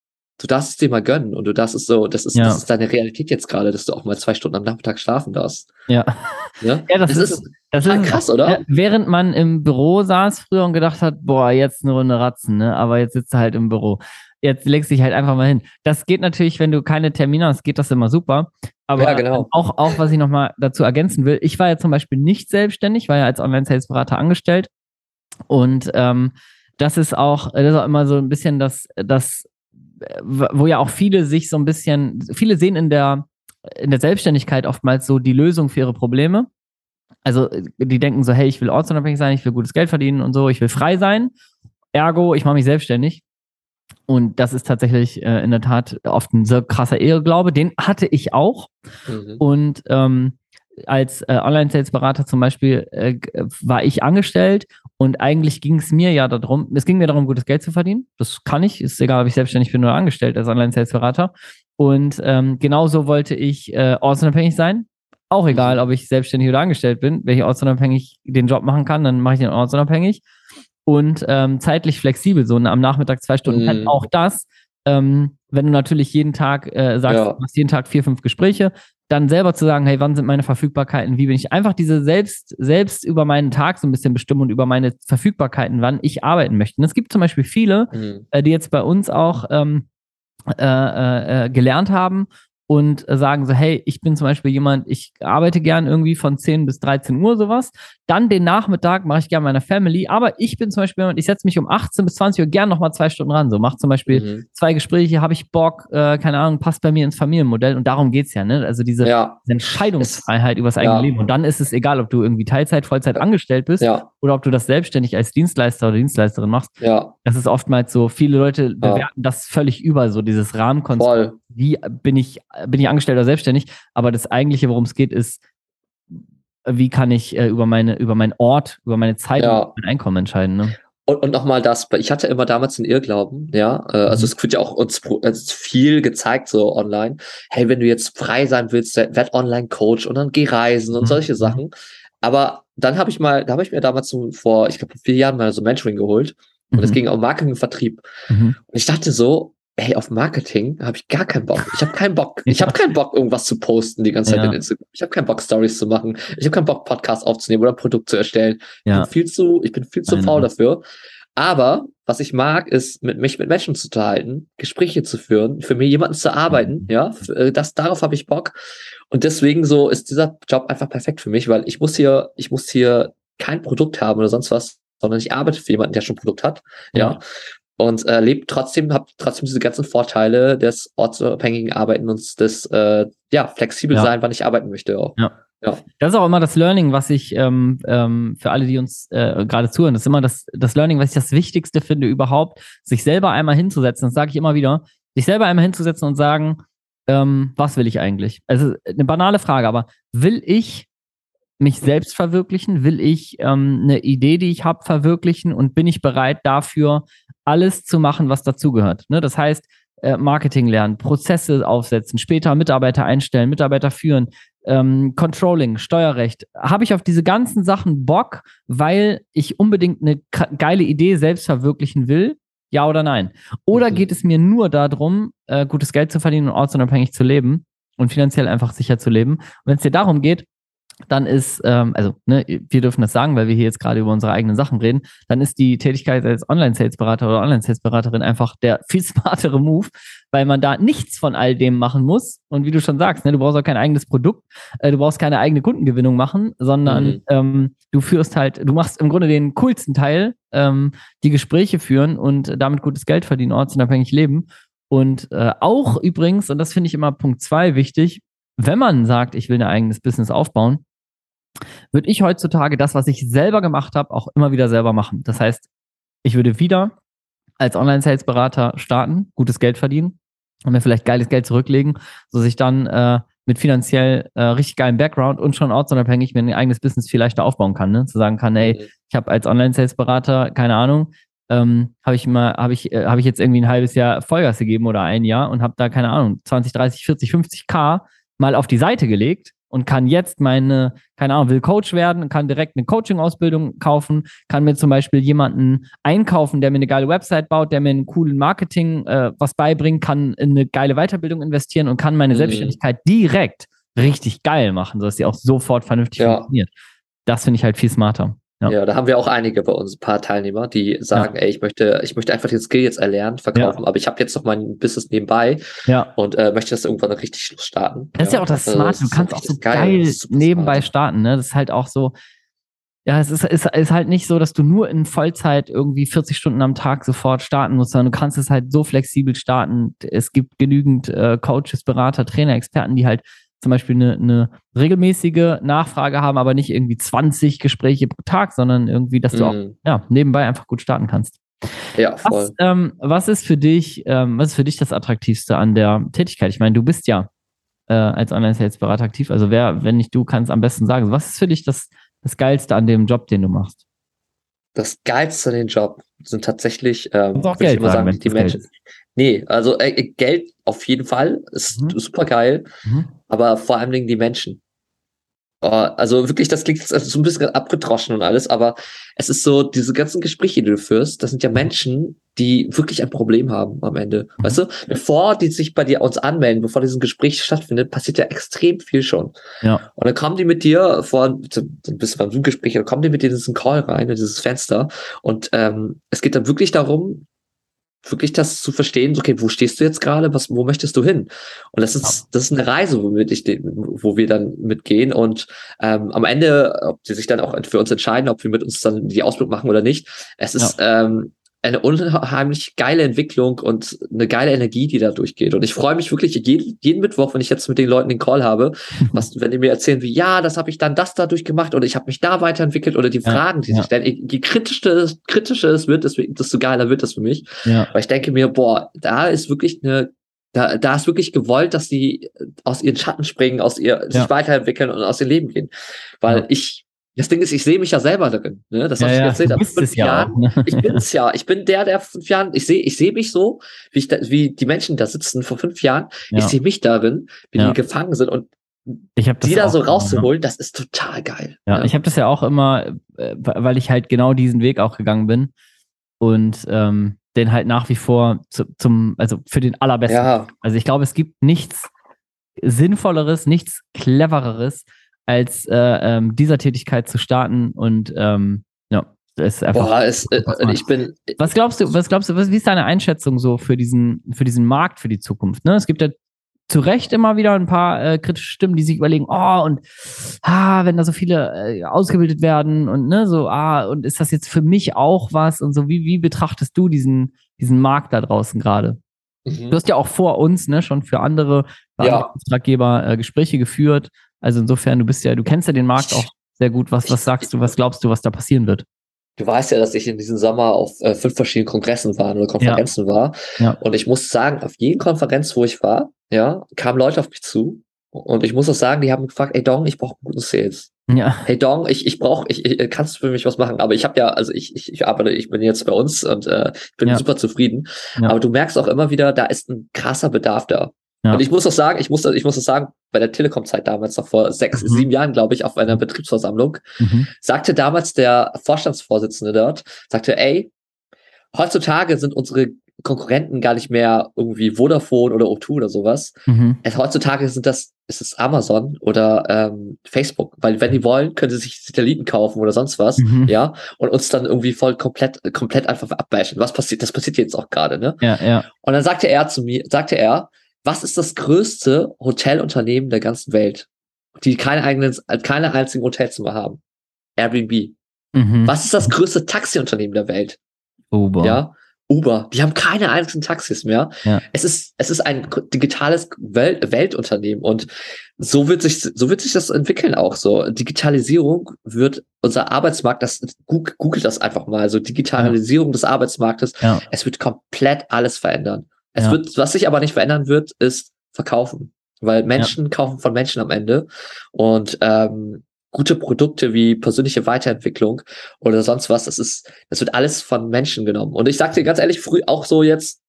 S2: du darfst es dir mal gönnen und du darfst es so, das ist, ja. das ist deine Realität jetzt gerade, dass du auch mal zwei Stunden am Nachmittag schlafen darfst.
S1: Ja. Ja, ja das, das, ist, das ist krass, oder? Während man im Büro saß früher und gedacht hat, boah, jetzt eine Runde Ratzen, ne? Aber jetzt sitzt du halt im Büro. Jetzt legst du dich halt einfach mal hin. Das geht natürlich, wenn du keine Termine hast, geht das immer super. Aber ja, genau. auch, auch, was ich nochmal dazu ergänzen will, ich war ja zum Beispiel nicht selbstständig, war ja als Online-Sales-Berater angestellt. Und ähm, das ist auch, das ist auch immer so ein bisschen das, das wo ja auch viele sich so ein bisschen, viele sehen in der, in der Selbstständigkeit oftmals so die Lösung für ihre Probleme. Also die denken so, hey, ich will ortsunabhängig sein, ich will gutes Geld verdienen und so, ich will frei sein. Ergo, ich mache mich selbstständig. Und das ist tatsächlich äh, in der Tat oft ein sehr krasser Irrglaube. Den hatte ich auch. Mhm. Und ähm, als äh, Online-Sales-Berater zum Beispiel äh, war ich angestellt und eigentlich ging es mir ja darum, es ging mir darum, gutes Geld zu verdienen. Das kann ich, ist egal, ob ich selbstständig bin oder angestellt als Online-Sales-Berater. Und ähm, genauso wollte ich äh, ortsunabhängig sein. Auch egal, ob ich selbstständig oder angestellt bin. Wenn ich ortsunabhängig den Job machen kann, dann mache ich den ortsunabhängig. Und ähm, zeitlich flexibel, so am Nachmittag zwei Stunden. Mhm. Auch das, ähm, wenn du natürlich jeden Tag äh, sagst, ja. du machst jeden Tag vier, fünf Gespräche, dann selber zu sagen, hey, wann sind meine Verfügbarkeiten, wie bin ich einfach diese selbst, selbst über meinen Tag so ein bisschen bestimmen und über meine Verfügbarkeiten, wann ich arbeiten möchte. Und es gibt zum Beispiel viele, mhm. äh, die jetzt bei uns auch ähm, äh, äh, äh, gelernt haben und sagen so, hey, ich bin zum Beispiel jemand, ich arbeite gern irgendwie von 10 bis 13 Uhr sowas. Dann den Nachmittag mache ich gern meiner Family, aber ich bin zum Beispiel jemand, ich setze mich um 18 bis 20 Uhr gern nochmal zwei Stunden ran. So, mache zum Beispiel mhm. zwei Gespräche, habe ich Bock, äh, keine Ahnung, passt bei mir ins Familienmodell und darum geht's ja, ne? Also diese, ja. Entscheidungsfreiheit über das eigene ja. Leben. Und dann ist es egal, ob du irgendwie Teilzeit, Vollzeit angestellt bist ja. oder ob du das selbstständig als Dienstleister oder Dienstleisterin machst. Ja. Das ist oftmals so, viele Leute bewerten das völlig über, so dieses Rahmenkonstrukt wie bin ich, bin ich angestellt oder selbstständig, aber das eigentliche, worum es geht, ist, wie kann ich äh, über meine, über meinen Ort, über meine Zeit ja. und mein Einkommen entscheiden. Ne?
S2: Und, und nochmal das, ich hatte immer damals einen Irrglauben, ja, äh, also mhm. es wird ja auch uns viel gezeigt so online. Hey, wenn du jetzt frei sein willst, werd Online-Coach und dann geh reisen und mhm. solche Sachen. Aber dann habe ich mal, da habe ich mir damals so vor, ich glaube, vier Jahren mal so Mentoring geholt. Und es mhm. ging um Marketing und Vertrieb. Mhm. Und ich dachte so, hey, auf Marketing habe ich gar keinen Bock. Ich habe keinen Bock. Ich habe keinen Bock, irgendwas zu posten die ganze Zeit ja. in Instagram. Ich habe keinen Bock, Stories zu machen. Ich habe keinen Bock, Podcasts aufzunehmen oder ein Produkt zu erstellen. Ja. Ich bin viel zu, ich bin viel zu faul dafür. Aber was ich mag, ist, mit mich mit Menschen zu unterhalten, Gespräche zu führen, für mir jemanden zu arbeiten, mhm. ja, äh, das, darauf habe ich Bock. Und deswegen so ist dieser Job einfach perfekt für mich, weil ich muss hier, ich muss hier kein Produkt haben oder sonst was, sondern ich arbeite für jemanden, der schon ein Produkt hat, ja. ja und äh, lebt trotzdem, habt trotzdem diese ganzen Vorteile des ortsabhängigen Arbeiten und des äh, ja, flexibel ja. sein, wann ich arbeiten möchte auch.
S1: Ja. Ja. Das ist auch immer das Learning, was ich ähm, ähm, für alle, die uns äh, gerade zuhören, das ist immer das, das Learning, was ich das Wichtigste finde überhaupt, sich selber einmal hinzusetzen, das sage ich immer wieder, sich selber einmal hinzusetzen und sagen, ähm, was will ich eigentlich? Also eine banale Frage, aber will ich mich selbst verwirklichen? Will ich ähm, eine Idee, die ich habe, verwirklichen? Und bin ich bereit dafür, alles zu machen, was dazugehört? Ne? Das heißt, äh, Marketing lernen, Prozesse aufsetzen, später Mitarbeiter einstellen, Mitarbeiter führen, ähm, Controlling, Steuerrecht. Habe ich auf diese ganzen Sachen Bock, weil ich unbedingt eine geile Idee selbst verwirklichen will? Ja oder nein? Oder mhm. geht es mir nur darum, äh, gutes Geld zu verdienen und ortsunabhängig zu leben und finanziell einfach sicher zu leben? Und wenn es dir darum geht, dann ist, ähm, also ne, wir dürfen das sagen, weil wir hier jetzt gerade über unsere eigenen Sachen reden, dann ist die Tätigkeit als Online-Sales-Berater oder Online-Sales-Beraterin einfach der viel smartere Move, weil man da nichts von all dem machen muss. Und wie du schon sagst, ne, du brauchst auch kein eigenes Produkt, äh, du brauchst keine eigene Kundengewinnung machen, sondern mhm. ähm, du führst halt, du machst im Grunde den coolsten Teil, ähm, die Gespräche führen und damit gutes Geld verdienen, ortsunabhängig leben. Und äh, auch übrigens, und das finde ich immer Punkt zwei wichtig, wenn man sagt, ich will ein eigenes Business aufbauen, würde ich heutzutage das, was ich selber gemacht habe, auch immer wieder selber machen. Das heißt, ich würde wieder als Online-Sales-Berater starten, gutes Geld verdienen und mir vielleicht geiles Geld zurücklegen, so ich dann äh, mit finanziell äh, richtig geilen Background und schon ortsunabhängig mir ein eigenes Business viel leichter aufbauen kann. Ne? Zu sagen kann, hey, mhm. ich habe als Online-Sales-Berater, keine Ahnung, ähm, habe ich mal, habe ich, äh, habe ich jetzt irgendwie ein halbes Jahr Vollgas gegeben oder ein Jahr und habe da, keine Ahnung, 20, 30, 40, 50 K mal auf die Seite gelegt und kann jetzt meine, keine Ahnung, will Coach werden, kann direkt eine Coaching-Ausbildung kaufen, kann mir zum Beispiel jemanden einkaufen, der mir eine geile Website baut, der mir einen coolen Marketing äh, was beibringt, kann in eine geile Weiterbildung investieren und kann meine mhm. Selbstständigkeit direkt richtig geil machen, sodass sie auch sofort vernünftig ja. funktioniert. Das finde ich halt viel smarter.
S2: Ja. ja. da haben wir auch einige bei uns, ein paar Teilnehmer, die sagen, ja. ey, ich möchte, ich möchte einfach den Skill jetzt erlernen, verkaufen, ja. aber ich habe jetzt noch mein Business nebenbei
S1: ja.
S2: und äh, möchte das irgendwann richtig starten.
S1: Das ist ja auch das also, Smarte, du kannst auch so geil, geil nebenbei smart. starten, ne? Das ist halt auch so, ja, es ist, ist, ist halt nicht so, dass du nur in Vollzeit irgendwie 40 Stunden am Tag sofort starten musst, sondern du kannst es halt so flexibel starten. Es gibt genügend äh, Coaches, Berater, Trainer, Experten, die halt zum Beispiel eine, eine regelmäßige Nachfrage haben, aber nicht irgendwie 20 Gespräche pro Tag, sondern irgendwie, dass du mm. auch mhm. ja, nebenbei einfach gut starten kannst. Ja, voll. Was, ähm, was ist für dich, ähm, was ist für dich das Attraktivste an der Tätigkeit? Ich meine, du bist ja äh, als Online-Sales-Berater aktiv. Also wer, wenn nicht du, kannst am besten sagen. Was ist für dich das, das Geilste an dem Job, den du machst?
S2: Das Geilste an dem Job sind tatsächlich, ähm, auch Geld sagen, sagen die Menschen. Nee, also äh, Geld auf jeden Fall ist mhm. super geil, mhm. aber vor allen Dingen die Menschen. Oh, also wirklich, das klingt also so ein bisschen abgedroschen und alles, aber es ist so, diese ganzen Gespräche, die du führst, das sind ja. Menschen, die wirklich ein Problem haben am Ende. Mhm. Weißt du, bevor die sich bei dir uns anmelden, bevor dieses Gespräch stattfindet, passiert ja extrem viel schon. Ja. Und dann kommen die mit dir vor, ein bisschen beim Zoom-Gespräch, dann kommen die mit dir in diesen Call rein, in dieses Fenster. Und ähm, es geht dann wirklich darum, wirklich das zu verstehen, okay, wo stehst du jetzt gerade, was, wo möchtest du hin? Und das ist, das ist eine Reise, womit ich, wo wir dann mitgehen und ähm, am Ende, ob sie sich dann auch für uns entscheiden, ob wir mit uns dann die Ausbildung machen oder nicht, es ist ja. ähm, eine unheimlich geile Entwicklung und eine geile Energie, die da durchgeht. Und ich freue mich wirklich jeden, jeden Mittwoch, wenn ich jetzt mit den Leuten den Call habe, was, wenn die mir erzählen, wie, ja, das habe ich dann das dadurch gemacht oder ich habe mich da weiterentwickelt oder die ja, Fragen, die ja. sich stellen. Je kritischer, kritischer es wird, desto geiler wird das für mich. Ja. Weil ich denke mir, boah, da ist wirklich eine da, da ist wirklich gewollt, dass die aus ihren Schatten springen, aus ihr sich weiterentwickeln und aus ihr Leben gehen. Weil ich das Ding ist, ich sehe mich ja selber darin. Ne? Das ja, habe ich ja, erzählt. Ab fünf Jahren. Ja ne? Ich bin's ja. Ich bin der, der fünf Jahren. Ich sehe, ich sehe mich so, wie ich da, wie die Menschen da sitzen vor fünf Jahren. Ja. Ich sehe mich darin, wie die gefangen sind und ich hab die da so rauszuholen, das ist total geil.
S1: Ja, ich habe das ja auch immer, äh, weil ich halt genau diesen Weg auch gegangen bin und ähm, den halt nach wie vor zu, zum, also für den allerbesten. Also ich glaube, es gibt nichts Sinnvolleres, nichts Clevereres, als äh, ähm, dieser Tätigkeit zu starten und ähm, ja, ist einfach. Boah, es, äh, ich bin. Was glaubst du, was glaubst du, was, wie ist deine Einschätzung so für diesen, für diesen Markt, für die Zukunft? Ne? Es gibt ja zu Recht immer wieder ein paar äh, kritische Stimmen, die sich überlegen, oh, und ah, wenn da so viele äh, ausgebildet werden und ne, so, ah, und ist das jetzt für mich auch was und so, wie, wie betrachtest du diesen, diesen Markt da draußen gerade? Mhm. Du hast ja auch vor uns, ne, schon für andere, ja. Auftraggeber äh, Gespräche geführt. Also insofern, du bist ja, du kennst ja den Markt auch sehr gut. Was, was sagst du, was glaubst du, was da passieren wird?
S2: Du weißt ja, dass ich in diesem Sommer auf äh, fünf verschiedenen Kongressen war oder Konferenzen ja. war. Ja. Und ich muss sagen, auf jeden Konferenz, wo ich war, ja, kamen Leute auf mich zu. Und ich muss auch sagen, die haben gefragt, ey Dong, ich brauche guten Sales. Ja. Hey Dong, ich, ich brauche, ich, ich, kannst du für mich was machen? Aber ich habe ja, also ich, ich, ich arbeite, ich bin jetzt bei uns und äh, bin ja. super zufrieden. Ja. Aber du merkst auch immer wieder, da ist ein krasser Bedarf da. Ja. Und ich muss auch sagen, ich muss, ich muss auch sagen, bei der Telekom-Zeit damals, noch vor sechs, mhm. sieben Jahren, glaube ich, auf einer Betriebsversammlung, mhm. sagte damals der Vorstandsvorsitzende dort, sagte, ey, heutzutage sind unsere Konkurrenten gar nicht mehr irgendwie Vodafone oder O2 oder sowas. Mhm. Es, heutzutage sind das, ist es Amazon oder ähm, Facebook, weil wenn die wollen, können sie sich Satelliten kaufen oder sonst was, mhm. ja, und uns dann irgendwie voll komplett, komplett einfach abbashen. Was passiert? Das passiert jetzt auch gerade, ne?
S1: Ja, ja.
S2: Und dann sagte er zu mir, sagte er, was ist das größte Hotelunternehmen der ganzen Welt, die keine eigenen, keine einzigen Hotelzimmer haben? Airbnb. Mhm. Was ist das größte Taxiunternehmen der Welt?
S1: Uber.
S2: Ja. Uber, die haben keine einzigen Taxis mehr. Ja. Es ist, es ist ein digitales Welt, Weltunternehmen und so wird sich, so wird sich das entwickeln auch so. Digitalisierung wird unser Arbeitsmarkt, das, googelt das einfach mal, so Digitalisierung ja. des Arbeitsmarktes. Ja. Es wird komplett alles verändern. Es ja. wird, was sich aber nicht verändern wird, ist verkaufen. Weil Menschen ja. kaufen von Menschen am Ende. Und ähm, gute Produkte wie persönliche Weiterentwicklung oder sonst was, das ist, das wird alles von Menschen genommen. Und ich sag dir ganz ehrlich, früh auch so jetzt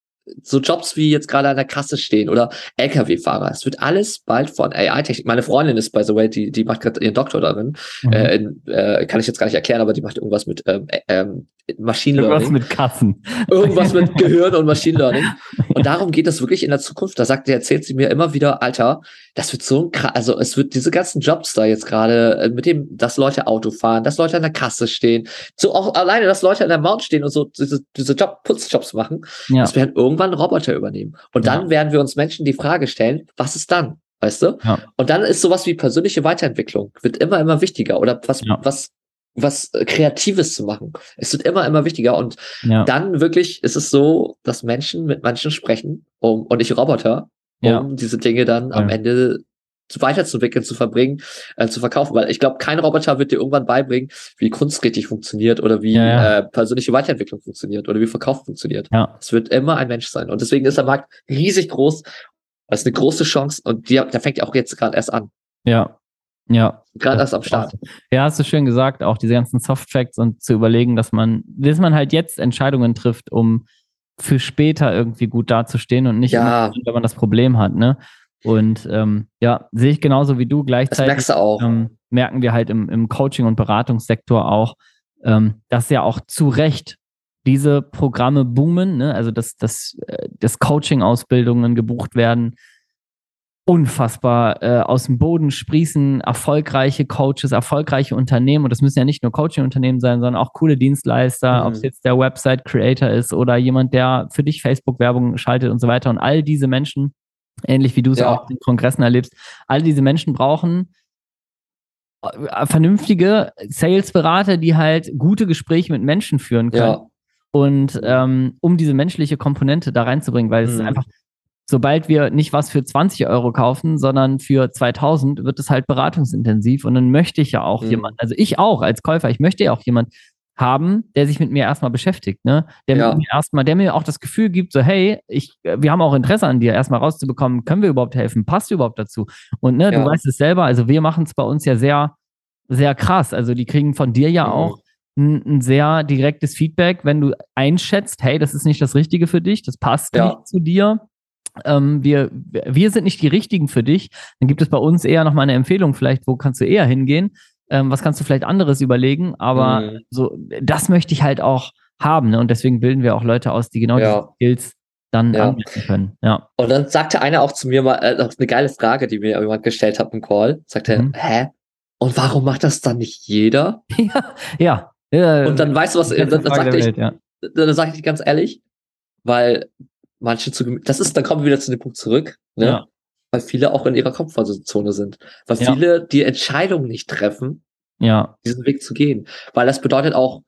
S2: so Jobs wie jetzt gerade an der Kasse stehen oder LKW-Fahrer. Es wird alles bald von AI-Technik. Meine Freundin ist, by the way, die, die macht gerade ihren Doktor darin. Mhm. Äh, in, äh, kann ich jetzt gar nicht erklären, aber die macht irgendwas mit ähm, äh, ähm, Machine Learning.
S1: Irgendwas mit Kassen.
S2: Irgendwas mit Gehirn und Machine Learning. Und darum geht es wirklich in der Zukunft. Da sagt, erzählt sie mir immer wieder, Alter, das wird so ein also es wird diese ganzen Jobs da jetzt gerade, äh, mit dem, dass Leute Auto fahren, dass Leute an der Kasse stehen, so auch alleine, dass Leute an der Mount stehen und so diese, diese Job, Putzjobs machen, ja. das werden irgendwann Roboter übernehmen. Und dann ja. werden wir uns Menschen die Frage stellen, was ist dann? Weißt du? Ja. Und dann ist sowas wie persönliche Weiterentwicklung, wird immer, immer wichtiger. Oder was, was was Kreatives zu machen. Es wird immer, immer wichtiger. Und ja. dann wirklich ist es so, dass Menschen mit Menschen sprechen um, und nicht Roboter, um ja. diese Dinge dann ja. am Ende weiterzuentwickeln, zu verbringen, äh, zu verkaufen. Weil ich glaube, kein Roboter wird dir irgendwann beibringen, wie Kunst richtig funktioniert oder wie Äh, persönliche Weiterentwicklung funktioniert oder wie Verkauf funktioniert. Ja. Es wird immer ein Mensch sein. Und deswegen ist der Markt riesig groß. Das ist eine große Chance und die, der fängt ja auch jetzt gerade erst an.
S1: Ja, ja.
S2: Gerade erst am Start.
S1: Ja, hast du schön gesagt, auch diese ganzen Softfacts und zu überlegen, dass man, dass man halt jetzt Entscheidungen trifft, um für später irgendwie gut dazustehen und nicht,
S2: ja.
S1: immer, wenn man das Problem hat, ne? Und ähm, ja, sehe ich genauso wie du. Gleichzeitig
S2: du.
S1: Ähm, merken wir halt im, im Coaching- und Beratungssektor auch, ähm, dass ja auch zu Recht diese Programme boomen, ne? also dass, dass, äh, dass Coaching-Ausbildungen gebucht werden, unfassbar äh, aus dem Boden sprießen, erfolgreiche Coaches, erfolgreiche Unternehmen. Und das müssen ja nicht nur Coaching-Unternehmen sein, sondern auch coole Dienstleister, mhm. ob es jetzt der Website-Creator ist oder jemand, der für dich Facebook-Werbung schaltet und so weiter. Und all diese Menschen ähnlich wie du es ja. auch in Kongressen erlebst. All diese Menschen brauchen äh, vernünftige Sales-Berater, die halt gute Gespräche mit Menschen führen können. Ja. Und ähm, um diese menschliche Komponente da reinzubringen, weil es mhm. ist einfach, sobald wir nicht was für 20 Euro kaufen, sondern für 2000, wird es halt beratungsintensiv. Und dann möchte ich ja auch mhm. jemand, also ich auch als Käufer, ich möchte ja auch jemand, haben, der sich mit mir erstmal beschäftigt, ne? Der ja. mir erstmal, der mir auch das Gefühl gibt, so, hey, ich, wir haben auch Interesse an dir, erstmal rauszubekommen, können wir überhaupt helfen? Passt du überhaupt dazu? Und ne, ja. du weißt es selber, also wir machen es bei uns ja sehr, sehr krass. Also die kriegen von dir ja mhm. auch ein, ein, sehr direktes Feedback, wenn du einschätzt, hey, das ist nicht das Richtige für dich, das passt ja. nicht zu dir. Ähm, wir, wir sind nicht die richtigen für dich, dann gibt es bei uns eher noch mal eine Empfehlung, vielleicht, wo kannst du eher hingehen ähm, was kannst du vielleicht anderes überlegen, aber mhm. so, das möchte ich halt auch haben. Ne? Und deswegen bilden wir auch Leute aus, die genau ja. diese Skills dann ja. anwenden können. Ja.
S2: Und dann sagte einer auch zu mir mal äh, eine geile Frage, die mir jemand gestellt hat im Call. Sagte, mhm. hä? Und warum macht das dann nicht jeder?
S1: ja, ja.
S2: Und dann weißt du was, dann, dann sagte ich, Welt, ja. dann sage ich ganz ehrlich, weil manche zu, das ist, dann kommen wir wieder zu dem Punkt zurück, ne? Ja weil viele auch in ihrer Komfortzone sind, weil ja. viele die Entscheidung nicht treffen,
S1: ja.
S2: diesen Weg zu gehen, weil das bedeutet auch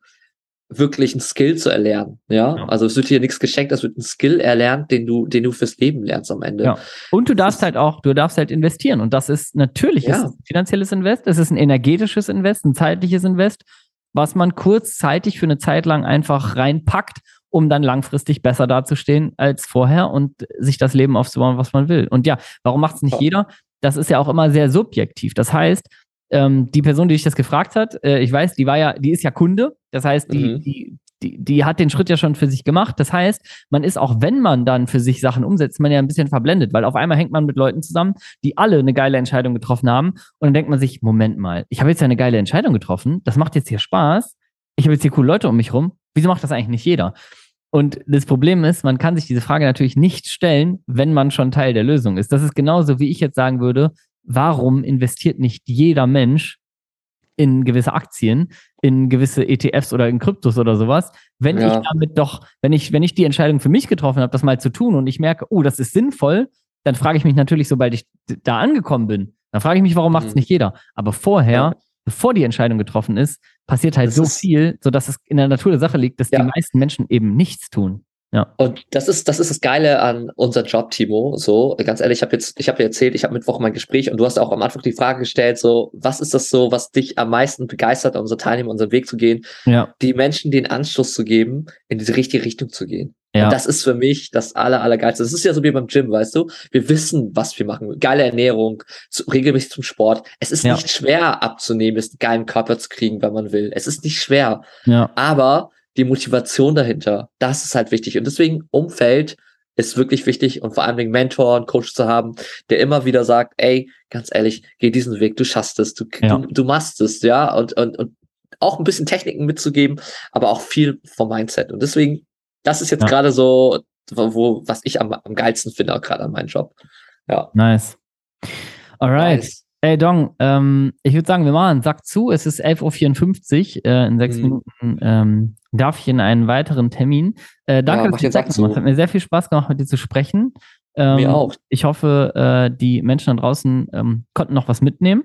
S2: wirklich ein Skill zu erlernen, ja? ja. Also es wird dir nichts geschenkt, es wird ein Skill erlernt, den du, den du fürs Leben lernst am Ende.
S1: Ja. Und du darfst halt auch, du darfst halt investieren und das ist natürlich ja. ist ein finanzielles Invest, es ist ein energetisches Invest, ein zeitliches Invest, was man kurzzeitig für eine Zeit lang einfach reinpackt um dann langfristig besser dazustehen als vorher und sich das Leben aufzubauen, was man will. Und ja, warum macht es nicht jeder? Das ist ja auch immer sehr subjektiv. Das heißt, ähm, die Person, die dich das gefragt hat, äh, ich weiß, die war ja, die ist ja Kunde. Das heißt, die, mhm. die, die, die hat den Schritt ja schon für sich gemacht. Das heißt, man ist auch, wenn man dann für sich Sachen umsetzt, man ja ein bisschen verblendet, weil auf einmal hängt man mit Leuten zusammen, die alle eine geile Entscheidung getroffen haben. Und dann denkt man sich, Moment mal, ich habe jetzt ja eine geile Entscheidung getroffen, das macht jetzt hier Spaß. Ich habe jetzt hier coole Leute um mich rum. Wieso macht das eigentlich nicht jeder? Und das Problem ist, man kann sich diese Frage natürlich nicht stellen, wenn man schon Teil der Lösung ist. Das ist genauso, wie ich jetzt sagen würde, warum investiert nicht jeder Mensch in gewisse Aktien, in gewisse ETFs oder in Kryptos oder sowas, wenn ja. ich damit doch, wenn ich, wenn ich die Entscheidung für mich getroffen habe, das mal zu tun und ich merke, oh, das ist sinnvoll, dann frage ich mich natürlich, sobald ich da angekommen bin, dann frage ich mich, warum macht es mhm. nicht jeder? Aber vorher, ja. bevor die Entscheidung getroffen ist, passiert halt das so viel, sodass es in der Natur der Sache liegt, dass ja. die meisten Menschen eben nichts tun. Ja.
S2: Und das ist, das ist das Geile an unser Job, Timo. So, ganz ehrlich, ich habe jetzt, ich habe dir erzählt, ich habe Mittwoch mein Gespräch und du hast auch am Anfang die Frage gestellt, so, was ist das so, was dich am meisten begeistert, unsere Teilnehmer unseren Weg zu gehen?
S1: Ja.
S2: Die Menschen den Anschluss zu geben, in diese richtige Richtung zu gehen. Ja. Und das ist für mich das aller, allergeilste. Das ist ja so wie beim Gym, weißt du? Wir wissen, was wir machen. Geile Ernährung, zu, regelmäßig zum Sport. Es ist ja. nicht schwer abzunehmen, ist einen geilen Körper zu kriegen, wenn man will. Es ist nicht schwer.
S1: Ja.
S2: Aber die Motivation dahinter, das ist halt wichtig. Und deswegen Umfeld ist wirklich wichtig und vor allem den Mentor und Coach zu haben, der immer wieder sagt, ey, ganz ehrlich, geh diesen Weg, du schaffst es, du, ja. du, du machst es, ja, und, und, und auch ein bisschen Techniken mitzugeben, aber auch viel vom Mindset. Und deswegen das ist jetzt ja. gerade so, wo, was ich am, am geilsten finde, auch gerade an meinem Job. Ja.
S1: Nice. Alright. Nice. Hey Dong, ähm, ich würde sagen, wir machen einen Sack zu. Es ist 11.54 Uhr. Äh, in sechs mhm. Minuten ähm, darf ich in einen weiteren Termin. Äh, danke, ja, dass du Sack gemacht Hat mir sehr viel Spaß gemacht, mit dir zu sprechen.
S2: Ähm, mir auch.
S1: Ich hoffe, äh, die Menschen da draußen ähm, konnten noch was mitnehmen.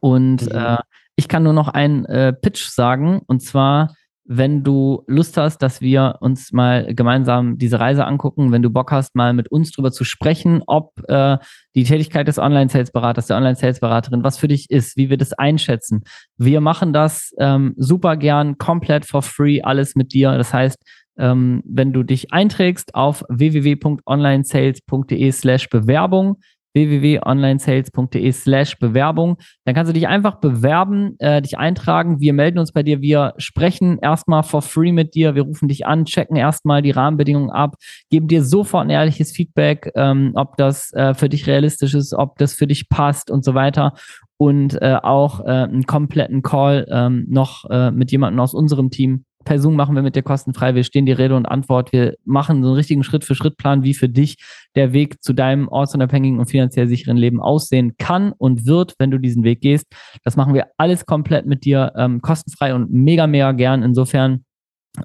S1: Und mhm. äh, ich kann nur noch einen äh, Pitch sagen. Und zwar wenn du Lust hast, dass wir uns mal gemeinsam diese Reise angucken, wenn du Bock hast, mal mit uns drüber zu sprechen, ob äh, die Tätigkeit des Online-Sales-Beraters, der Online-Sales-Beraterin, was für dich ist, wie wir das einschätzen. Wir machen das ähm, super gern, komplett for free, alles mit dir. Das heißt, ähm, wenn du dich einträgst auf www.onlinesales.de slash Bewerbung, www.onlinesales.de slash Bewerbung. Dann kannst du dich einfach bewerben, äh, dich eintragen. Wir melden uns bei dir. Wir sprechen erstmal for free mit dir. Wir rufen dich an, checken erstmal die Rahmenbedingungen ab, geben dir sofort ein ehrliches Feedback, ähm, ob das äh, für dich realistisch ist, ob das für dich passt und so weiter. Und äh, auch äh, einen kompletten Call ähm, noch äh, mit jemandem aus unserem Team, per Zoom machen wir mit dir kostenfrei. Wir stehen die Rede und Antwort. Wir machen so einen richtigen Schritt-für-Schritt-Plan, wie für dich der Weg zu deinem ortsunabhängigen und finanziell sicheren Leben aussehen kann und wird, wenn du diesen Weg gehst. Das machen wir alles komplett mit dir ähm, kostenfrei und mega, mega gern. Insofern,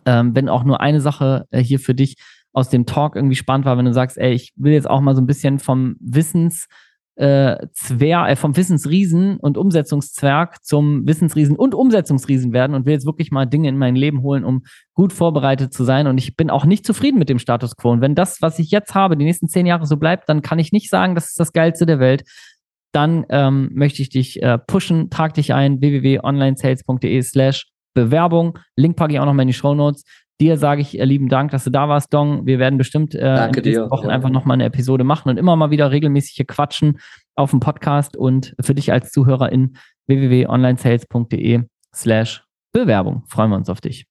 S1: ähm, wenn auch nur eine Sache äh, hier für dich aus dem Talk irgendwie spannend war, wenn du sagst, ey, ich will jetzt auch mal so ein bisschen vom Wissens äh, Zwer, äh, vom Wissensriesen und Umsetzungszwerg zum Wissensriesen und Umsetzungsriesen werden und will jetzt wirklich mal Dinge in mein Leben holen, um gut vorbereitet zu sein. Und ich bin auch nicht zufrieden mit dem Status quo. Und wenn das, was ich jetzt habe, die nächsten zehn Jahre so bleibt, dann kann ich nicht sagen, das ist das Geilste der Welt. Dann ähm, möchte ich dich äh, pushen. Trag dich ein, www.onlinesales.de slash Bewerbung. Link packe ich auch noch mal in die Show Notes. Dir sage ich äh, lieben Dank, dass du da warst, Dong. Wir werden bestimmt äh, in den Wochen ja. einfach nochmal eine Episode machen und immer mal wieder regelmäßig hier quatschen auf dem Podcast und für dich als Zuhörer in www.onlinesales.de slash Bewerbung. Freuen wir uns auf dich.